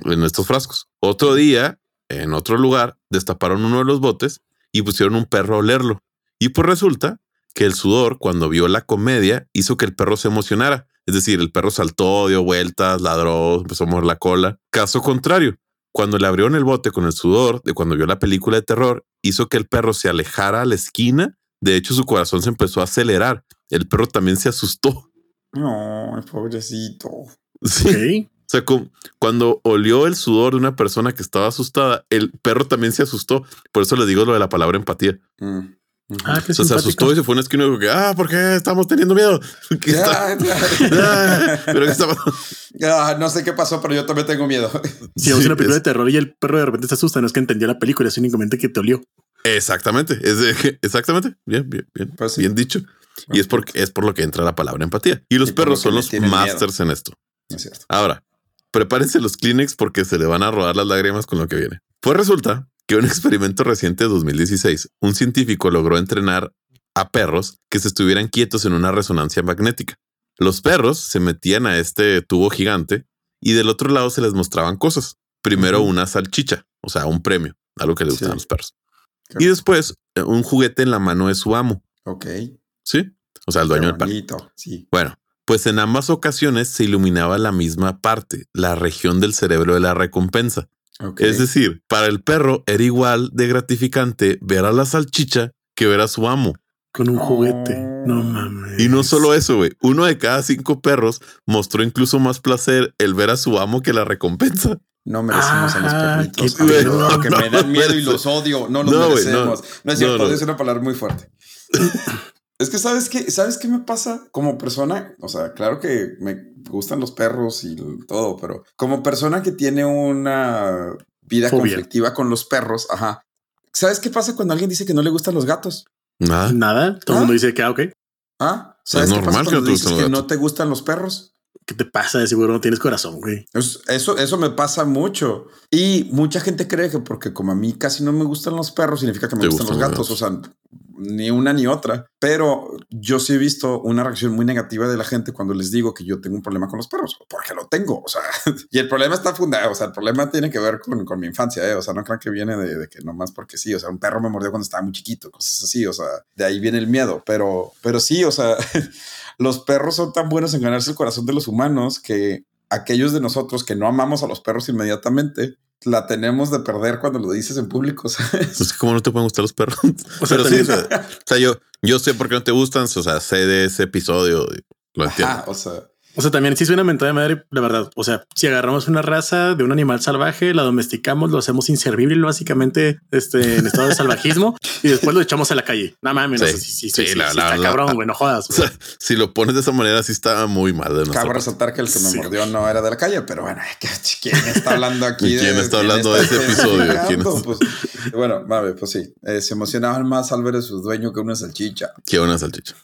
En estos frascos. Otro día, en otro lugar, destaparon uno de los botes y pusieron un perro a olerlo. Y pues resulta que el sudor, cuando vio la comedia, hizo que el perro se emocionara. Es decir, el perro saltó, dio vueltas, ladró, empezó a mover la cola. Caso contrario, cuando le abrieron el bote con el sudor de cuando vio la película de terror, hizo que el perro se alejara a la esquina. De hecho, su corazón se empezó a acelerar. El perro también se asustó. No, pobrecito. Sí. O sea, cu- cuando olió el sudor de una persona que estaba asustada, el perro también se asustó. Por eso le digo lo de la palabra empatía. Mm. Ah, qué O sea, se asustó y se fue a una esquina y dijo que, ah, ¿por qué estamos teniendo miedo? ¿Qué está? Ah, pero qué estaba. Ah, no sé qué pasó, pero yo también tengo miedo. Si vemos Sí, una película es- de terror y el perro de repente se asusta, no es que entendió la película, es únicamente que te olió. Exactamente. Es de exactamente. Bien, bien, bien, Pues sí. bien dicho. Y es porque es por lo que entra la palabra empatía. Y los Y perros lo son los masters en esto. Es cierto. Ahora, prepárense los Kleenex porque se le van a rodar las lágrimas con lo que viene. Pues resulta que un experimento reciente de 2016, un científico logró entrenar a perros que se estuvieran quietos en una resonancia magnética. Los perros se metían a este tubo gigante y del otro lado se les mostraban cosas. Primero una salchicha, o sea, un premio, algo que le gustan Sí. a los perros. Y después eh, un juguete en la mano de su amo, Ok. ¿sí? O sea, el dueño del perro. Sí. Bueno, pues en ambas ocasiones se iluminaba la misma parte, la región del cerebro de la recompensa. Es decir, para el perro era igual de gratificante ver a la salchicha que ver a su amo. Con un juguete. Oh. No mames. Y no solo eso, güey. Uno de cada cinco perros mostró incluso más placer el ver a su amo que la recompensa. No merecemos a los perritos. qué amigos, pedo. porque me No, dan miedo y los odio. No los No, merecemos. no. No, es cierto, No, no. es una palabra muy fuerte. es que sabes qué, sabes qué me pasa como persona. O sea, claro que me gustan los perros y todo, pero como persona que tiene una vida Fobia. conflictiva con los perros, ajá. ¿Sabes qué pasa cuando alguien dice que no le gustan los gatos? Nada. Nada. Todo el ¿Ah? mundo dice que, ah, ok. ¿Ah? ¿Sabes qué normal pasa que no cuando dices que no te gustan los perros? ¿Qué te pasa? De seguro no tienes corazón, güey. Es- Eso, eso me pasa mucho. Y mucha gente cree que porque como a mí casi no me gustan los perros, significa que me gustan los gustan los gatos. O sea, ni una ni otra. Pero yo sí he visto una reacción muy negativa de la gente cuando les digo que yo tengo un problema con los perros, porque lo tengo. O sea, y el problema está fundado. O sea, el problema tiene que ver con, con mi infancia. ¿eh? O sea, no crean que viene de, de que nomás porque sí. O sea, un perro me mordió cuando estaba muy chiquito, cosas así. O sea, de ahí viene el miedo. Pero, pero sí, o sea, los perros son tan buenos en ganarse el corazón de los humanos que aquellos de nosotros que no amamos a los perros inmediatamente, la tenemos de perder cuando lo dices en público, ¿sabes? Pues, ¿cómo no te pueden gustar los perros? O sea, Pero sí, o sea, o sea, yo, yo sé por qué no te gustan, o sea, sé de ese episodio, lo entiendo. Ajá, o sea, O sea, también sí es una mentada de madre, la verdad. O sea, si agarramos una raza de un animal salvaje, la domesticamos, lo hacemos inservible, básicamente, este, en estado de salvajismo, y después lo echamos a la calle. No mames, Sí, no sí, sí, sí, sí, sí, la- sí, la- está la- cabrón, güey, no jodas. O güey. sea, si lo pones de esa manera, sí está muy mal de cabe resaltar que el que me Sí. mordió no era de la calle, pero bueno, ¿quién está hablando aquí? ¿Quién está hablando de ese episodio? ¿Quién especificando? es? Pues, bueno, vale, pues sí, eh, se emocionaban más al ver a su dueño que una salchicha. Qué buena salchicha.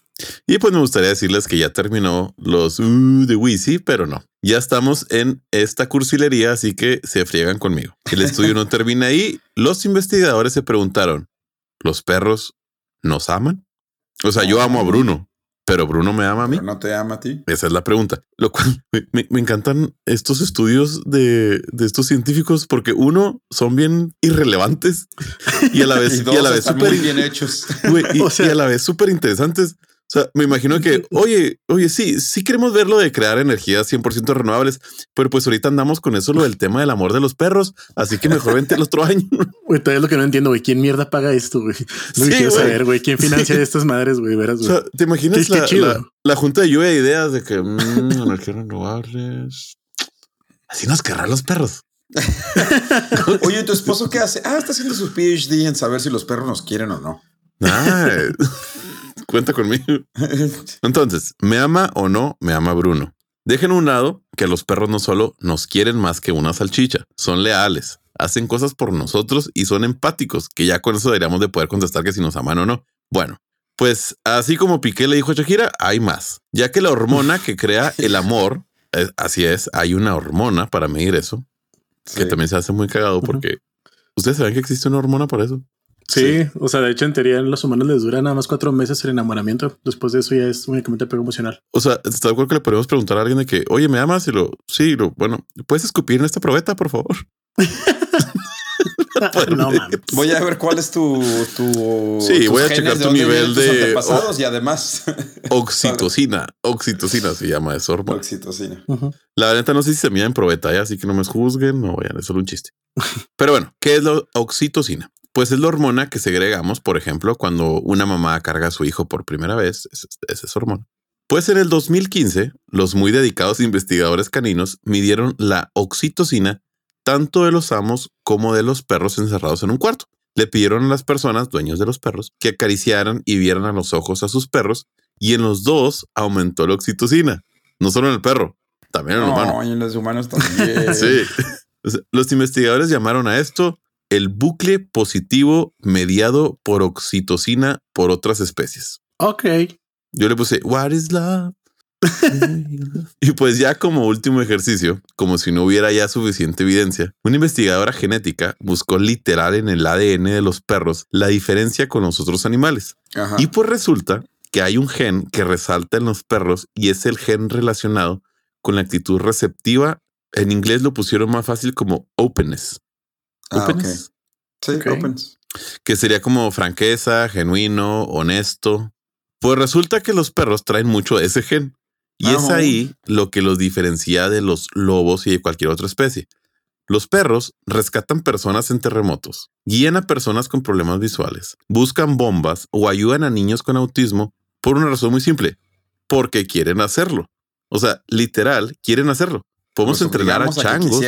Y pues me gustaría decirles que ya terminó los uh, de Wisi, pero no. Ya estamos en esta cursilería, así que se friegan conmigo. El estudio no termina ahí. Los investigadores se preguntaron, ¿los perros nos aman? O sea, yo amo a Bruno, pero Bruno me ama a mí. Pero no te ama a ti. Esa es la pregunta. Lo cual me, encantan estos estudios de, de estos científicos porque uno son bien irrelevantes y a la vez, Y y, a la vez súper bien hechos. Y, O sea- y a la vez súper interesantes. O sea, me imagino que, oye, oye, sí, sí queremos ver lo de crear energías 100% renovables, pero pues ahorita andamos con eso, lo del tema del amor de los perros, así que mejor vente el otro año. Güey, todavía es lo que no entiendo, güey. ¿Quién mierda paga esto, güey? No Sí, quiero saber, güey. ¿Quién financia estas madres, güey? Verás, O güey. sea, ¿te imaginas la, la- la junta de lluvia de ideas de que mm, energías renovables? Así nos querrán los perros. Oye, ¿tu esposo qué hace? Ah, está haciendo su PhD en saber si los perros nos quieren o no. cuenta conmigo. Entonces, ¿me ama o no me ama Bruno? Dejen a un lado que los perros no solo nos quieren más que una salchicha, son leales, hacen cosas por nosotros y son empáticos, que ya con eso deberíamos de poder contestar que si nos aman o no. Bueno, pues así como Piqué le dijo a Shakira, hay más, ya que la hormona que crea el amor, eh, así es, hay una hormona para medir eso, que también se hace muy cagado porque ustedes saben que existe una hormona para eso. Sí, o sea, de hecho, en teoría, a los humanos les dura nada más cuatro meses el enamoramiento. Después de eso ya es únicamente apego emocional. O sea, ¿está de acuerdo que le podemos preguntar a alguien de que, oye, ¿me amas? Y lo, sí, lo, bueno, ¿puedes escupir en esta probeta, por favor? no mames. Voy a ver cuál es tu, tu Sí, voy a checar tu nivel de- antepasados y además Oxitocina, oxitocina se llama eso, hormona. oxitocina. Ujú. La neta no sé si se mide en probeta, ¿eh? así que no me juzguen, no vayan, es solo un chiste. Pero bueno, ¿qué es la oxitocina? Pues es la hormona que segregamos, por ejemplo, cuando una mamá carga a su hijo por primera vez, es, es esa hormona. Pues en el 2015, los muy dedicados investigadores caninos midieron la oxitocina tanto de los amos como de los perros encerrados en un cuarto. Le pidieron a las personas, dueños de los perros, que acariciaran y vieran a los ojos a sus perros y en los dos aumentó la oxitocina. No solo en el perro, también en el humano. Y en los humanos también. Sí. Los investigadores llamaron a esto el bucle positivo mediado por oxitocina por otras especies. Ok. Yo le puse, What is love? y pues ya como último ejercicio, como si no hubiera ya suficiente evidencia, una investigadora genética buscó literal en el ADN de los perros la diferencia con los otros animales. Ajá. Y pues resulta que hay un gen que resalta en los perros y es el gen relacionado con la actitud receptiva. En inglés lo pusieron más fácil como openness. Ah, Sí, que sería como franqueza, genuino, honesto. Pues resulta que los perros traen mucho de ese gen. Y es ahí lo que los diferencia de los lobos y de cualquier otra especie. Los perros rescatan personas en terremotos, guían a personas con problemas visuales, buscan bombas o ayudan a niños con autismo por una razón muy simple, porque quieren hacerlo. O sea, literal, quieren hacerlo. Podemos Los entrenar a changos.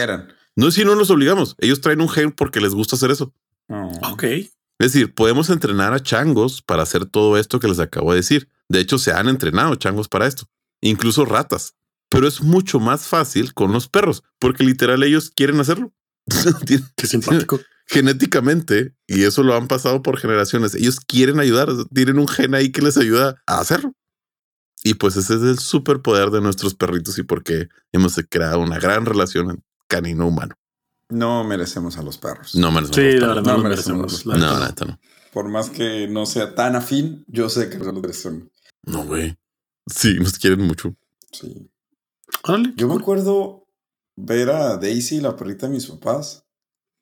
No, si no los obligamos. Ellos traen un gen porque les gusta hacer eso. Oh. Ok. Es decir, podemos entrenar a changos para hacer todo esto que les acabo de decir. De hecho, se han entrenado changos para esto, incluso ratas. Pero es mucho más fácil con los perros, porque literal ellos quieren hacerlo. Qué simpático. Genéticamente, y eso lo han pasado por generaciones, ellos quieren ayudar, tienen un gen ahí que les ayuda a hacerlo. Y pues ese es el superpoder de nuestros perritos y por qué hemos creado una gran relación canino-humano. No merecemos a los perros. No merecemos Sí, a los la verdad, no, No lo merecemos. merecemos. No, neta no. Por más que no sea tan afín, yo sé que los merecemos. No, güey. Sí, nos quieren mucho. Sí. Órale, Yo me acuerdo ver a Daisy, la perrita de mis papás,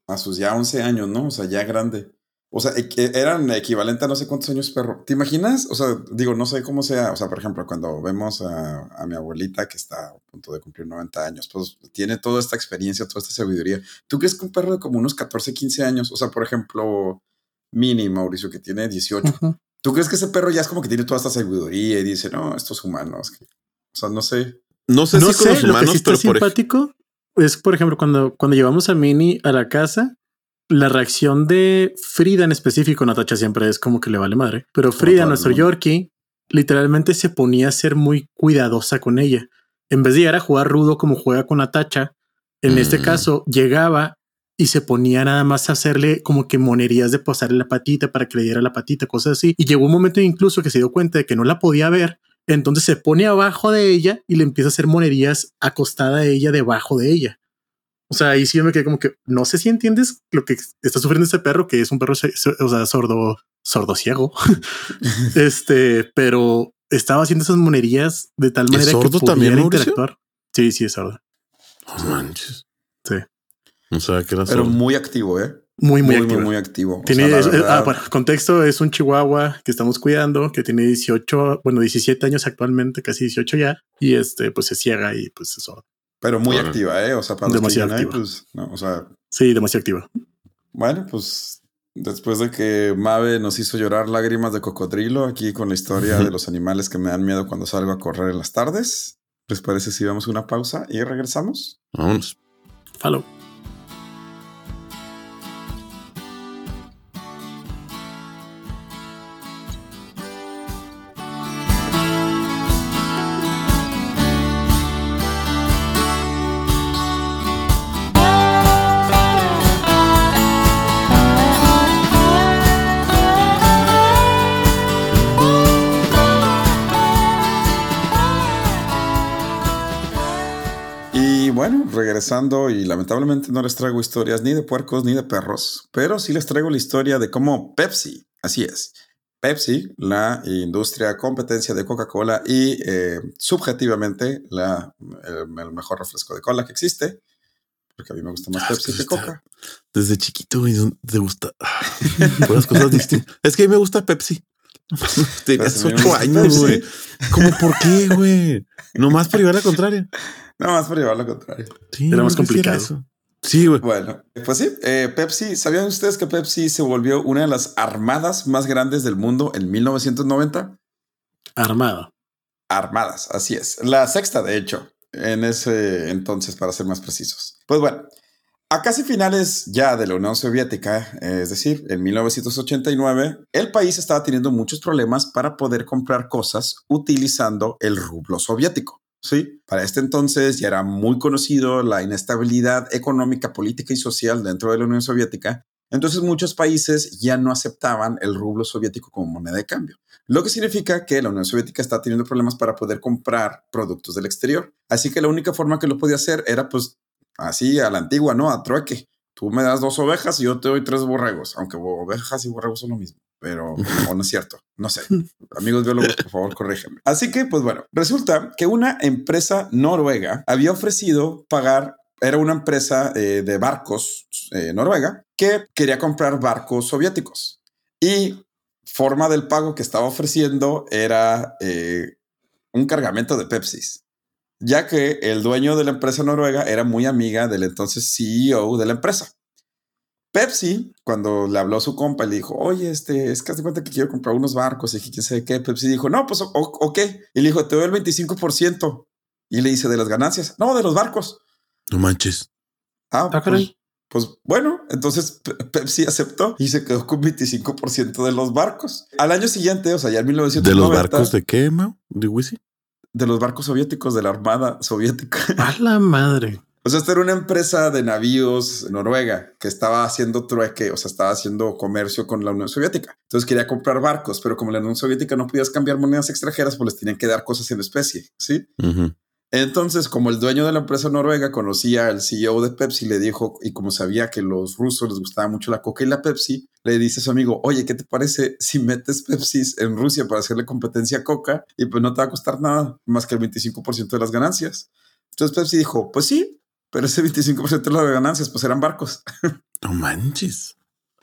a sus ya 11 años, ¿no? O sea, ya grande. O sea, eran equivalente a no sé cuántos años perro. ¿Te imaginas? O sea, digo, no sé cómo sea. O sea, por ejemplo, cuando vemos a, a mi abuelita que está a punto de cumplir 90 años, pues tiene toda esta experiencia, toda esta sabiduría. ¿Tú crees que un perro de como unos 14, 15 años, o sea, por ejemplo, Mini, Mauricio, que tiene 18, Ujú. ¿tú crees que ese perro ya es como que tiene toda esta sabiduría y dice, no, estos humanos? que-". O sea, no sé. No sé no si con los sé, lo que humanos, sí está pero por ejemplo. simpático es, por ejemplo, cuando, cuando llevamos a Mini a la casa, la reacción de Frida en específico, Natacha siempre es como que le vale madre, pero Frida, nuestro. Yorkie, literalmente se ponía a ser muy cuidadosa con ella. En vez de llegar a jugar rudo como juega con Natacha, en este Mm. caso llegaba y se ponía nada más a hacerle como que monerías de posarle la patita para que le diera la patita, cosas así. Y llegó un momento incluso que se dio cuenta de que no la podía ver. Entonces se pone abajo de ella y le empieza a hacer monerías acostada a ella debajo de ella. O sea, ahí sí yo me quedé como que no sé si entiendes lo que está sufriendo este perro, que es un perro, o sea, sordo, sordo ciego. este, pero estaba haciendo esas monerías de tal ¿Es manera que sordo también, interactuar. Sí, sí, es sordo. No manches. Sí. No sabía que era Pero sordo. muy activo, ¿eh? Muy, muy, Muy, muy, activo. muy activo. O Tiene, sea, es- es- verdad- ah, bueno, contexto es un chihuahua que estamos cuidando, que tiene 18, bueno, 17 años actualmente, casi 18 ya, y este, pues se ciega y pues eso. Pero muy activa, ¿eh? O sea, para los que Demasiado digan, "Ay, activa. pues, no, o sea, Sí, demasiado activa. bueno, pues después de que Mabe nos hizo llorar lágrimas de cocodrilo aquí con la historia de los animales que me dan miedo cuando salgo a correr en las tardes, ¿les parece si damos una pausa y regresamos? Vámonos. Follow. Regresando y lamentablemente no les traigo historias ni de puercos ni de perros, pero sí les traigo la historia de cómo Pepsi, así es, Pepsi, la industria competencia de Coca-Cola y eh, subjetivamente la, el, el mejor refresco de cola que existe, porque a mí me gusta más Ah, Pepsi es que que Coca. Desde chiquito, güey, te gusta. Puras cosas distintas. Es que a mí me gusta Pepsi. Tenías Pues me ocho años, güey. ¿Cómo por qué, güey? Nomás por llevar la contraria. No, más por llevar lo contrario. Sí, Era más complicado. eso. Sí, güey. Bueno, pues sí, eh, Pepsi, ¿sabían ustedes que Pepsi se volvió una de las armadas más grandes del mundo en 1990? Armado. Armadas, así es. La sexta, de hecho, en ese entonces, para ser más precisos. Pues bueno, a casi finales ya de la Unión Soviética, eh, es decir, en 1989, el país estaba teniendo muchos problemas para poder comprar cosas utilizando el rublo soviético. Sí, para este entonces ya era muy conocido la inestabilidad económica, política y social dentro de la Unión Soviética. Entonces muchos países ya no aceptaban el rublo soviético como moneda de cambio lo que significa que la Unión Soviética está teniendo problemas para poder comprar productos del exterior. Así que la única forma que lo podía hacer era pues así a la antigua, ¿no? A trueque. Tú me das dos ovejas y yo te doy tres borregos, aunque ovejas y borregos son lo mismo, pero o no es cierto, no sé. Amigos biólogos, por favor, corríjanme. Así que, pues bueno, resulta que una empresa noruega había ofrecido pagar, era una empresa eh, de barcos eh, noruega que quería comprar barcos soviéticos. Y forma del pago que estaba ofreciendo era eh, un cargamento de Pepsis, ya que el dueño de la empresa noruega era muy amiga del entonces CEO de la empresa. Pepsi, cuando le habló a su compa, le dijo, oye, este, es que haz de cuenta que quiero comprar unos barcos y que quién sabe qué. Pepsi dijo, no, pues, o- ok. Y le dijo, te doy el 25%. Y le dice, ¿de las ganancias? No, de los barcos. No manches. Ah, Ah, pues, pues bueno, entonces Pe- Pepsi aceptó y se quedó con 25% de los barcos. Al año siguiente, o sea, ya en 1990, ¿De los barcos de qué, Mau? ¿De Wisi? de los barcos soviéticos de la Armada Soviética. A la madre. O sea, esta era una empresa de navíos noruega que estaba haciendo trueque, o sea, estaba haciendo comercio con la Unión Soviética. Entonces quería comprar barcos, pero como la Unión Soviética no podías cambiar monedas extranjeras, pues les tenían que dar cosas en especie, ¿sí? Entonces, como el dueño de la empresa noruega conocía al CEO de Pepsi, le dijo, y como sabía que los rusos les gustaba mucho la coca y la Pepsi, le dice a su amigo, oye, ¿qué te parece si metes Pepsi en Rusia para hacerle competencia a coca? Y pues no te va a costar nada, más que el 25% de las ganancias. Entonces Pepsi dijo, pues sí, pero ese 25% de las ganancias pues eran barcos. No manches.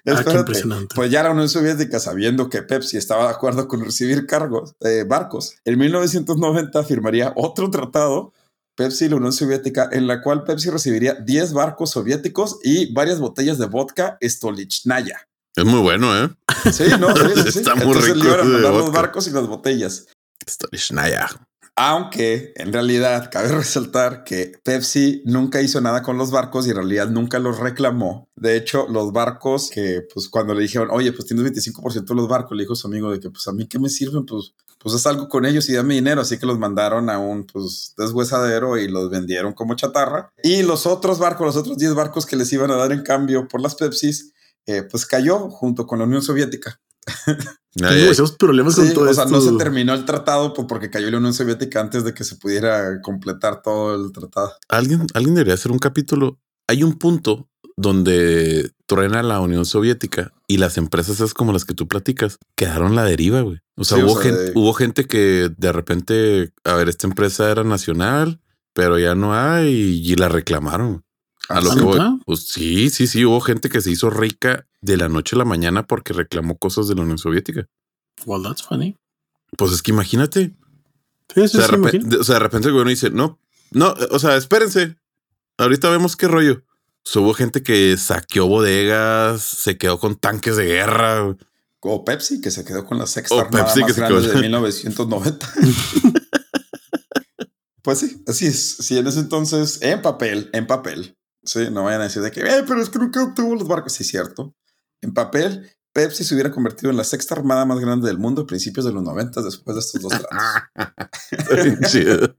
Ah, qué impresionante. Pues ya la Unión Soviética, sabiendo que Pepsi estaba de acuerdo con recibir cargos, eh, barcos, en 1990 firmaría otro tratado, Pepsi y la Unión Soviética, en la cual Pepsi recibiría 10 barcos soviéticos y varias botellas de vodka Stolichnaya. Es muy bueno, ¿eh? Sí, no, sí, sí, sí. Está muy Entonces rico iban a mandar los barcos y las botellas. Stolichnaya. Aunque en realidad cabe resaltar que Pepsi nunca hizo nada con los barcos y en realidad nunca los reclamó. De hecho, los barcos que pues cuando le dijeron, oye, pues tienes 25% de los barcos, le dijo su amigo de que pues a mí qué me sirven, pues, pues haz algo con ellos y dame dinero. Así que los mandaron a un pues deshuesadero y los vendieron como chatarra. Y los otros barcos, los otros 10 barcos que les iban a dar en cambio por las Pepsis, eh, pues cayó junto con la Unión Soviética. Tengo esos problemas con todo o sea, esto. no se terminó el tratado pues, porque cayó la Unión Soviética antes de que se pudiera completar todo el tratado. Alguien, alguien debería hacer un capítulo. Hay un punto donde truena la Unión Soviética y las empresas esas como las que tú platicas quedaron la deriva, güey. O sea, Sí, o hubo, sea, gente, de- hubo gente que de repente, a ver, esta empresa era nacional, pero ya no hay y la reclamaron. A lo que ¿sí? voy. Pues sí, sí, sí, hubo gente que se hizo rica de la noche a la mañana porque reclamó cosas de la Unión Soviética. Well, that's funny. Pues es que imagínate, Sí, o sea, de sí, repente, imagino. de- o sea, de repente el gobierno dice, no, no, o sea, espérense. Ahorita vemos qué rollo. Hubo gente que saqueó bodegas, se quedó con tanques de guerra. O Pepsi, que se quedó con la sexta O armada Pepsi, que más se grande quedó- de 1990. pues sí, así es. Sí, en ese entonces, en papel, en papel. Sí, no vayan a decir de que, eh, pero es que nunca obtuvo los barcos. Sí, cierto. En papel, Pepsi se hubiera convertido en la sexta armada más grande del mundo a principios de los 90 después de estos dos tratos. Chido.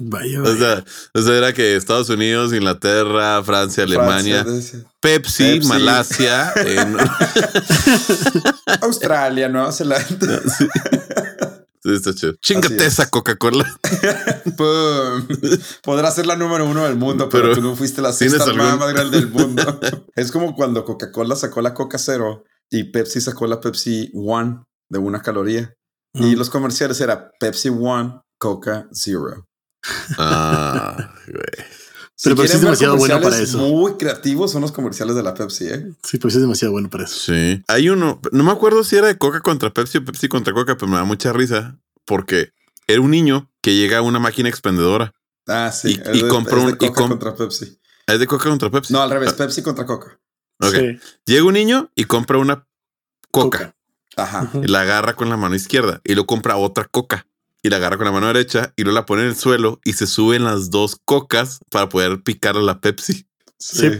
Vaya, O vaya. sea, o sea, era que Estados Unidos, Inglaterra, Francia, Alemania, Francia, Pepsi, Pepsi. Malasia, en- Australia, Nueva Zelanda. Sí, está chido. Chingate es. esa Coca-Cola. ¡Pum! Podrás ser la número uno del mundo, pero, Pero, tú no fuiste la ¿tienes sexta algún- más grande del mundo. es como cuando Coca-Cola sacó la Coca Cero y Pepsi sacó la Pepsi One de una caloría. Y Mm. los comerciales era Pepsi One, Coca Zero. Ah, güey. Si Pero Pepsi quieren es demasiado buena para eso. Muy creativos son los comerciales de la Pepsi, ¿eh? Sí, Pepsi es demasiado bueno para eso. Sí. Hay uno, no me acuerdo si era de Coca contra Pepsi o Pepsi contra Coca, pero me da mucha risa porque era un niño que llega a una máquina expendedora. Ah, sí. Y- y de- compró es de un- y Coca com- contra Pepsi. Es de Coca contra Pepsi. No, al revés, Pepsi contra Coca. Ok. Sí. Llega un niño y compra una Coca. Ajá. Y la agarra con la mano izquierda y lo compra otra Coca. Y la agarra con la mano derecha y luego la pone en el suelo y se suben las dos cocas para poder picar a la Pepsi. Sí.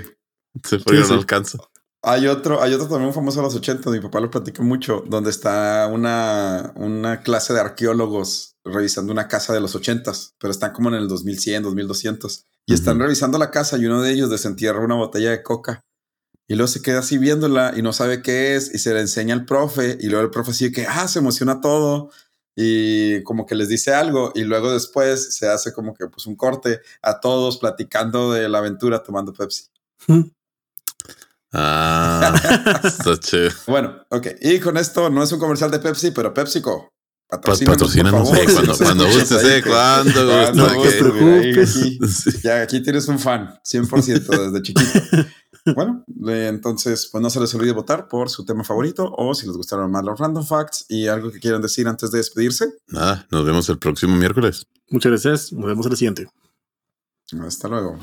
Se Sí, no sí. alcanza. Hay otro, hay otro también famoso de los 80, mi papá lo platica mucho, donde está una, una clase de arqueólogos revisando una casa de los 80, pero están como en el 2100, 2200. Y están revisando la casa y uno de ellos desentierra una botella de coca. Y luego se queda así viéndola y no sabe qué es y se le enseña al profe y luego el profe así que, ah, se emociona todo y como que les dice algo y luego después se hace como que pues un corte a todos platicando de la aventura tomando Pepsi. Ah, está chido. Bueno, ok. Y con esto no es un comercial de Pepsi, pero PepsiCo. Pa- Patrocínanos, Patrocínanos, por sí, favor. cuando, cuando gustes, eh, cuando cuando güey, ahí, preocupes. aquí, Sí. ya aquí tienes un fan, 100% desde chiquito. Bueno, entonces, pues no se les olvide votar por su tema favorito o si les gustaron más los random facts y algo que quieran decir antes de despedirse. Nada, nos vemos el próximo miércoles. Muchas gracias. Nos vemos en la siguiente. Hasta luego.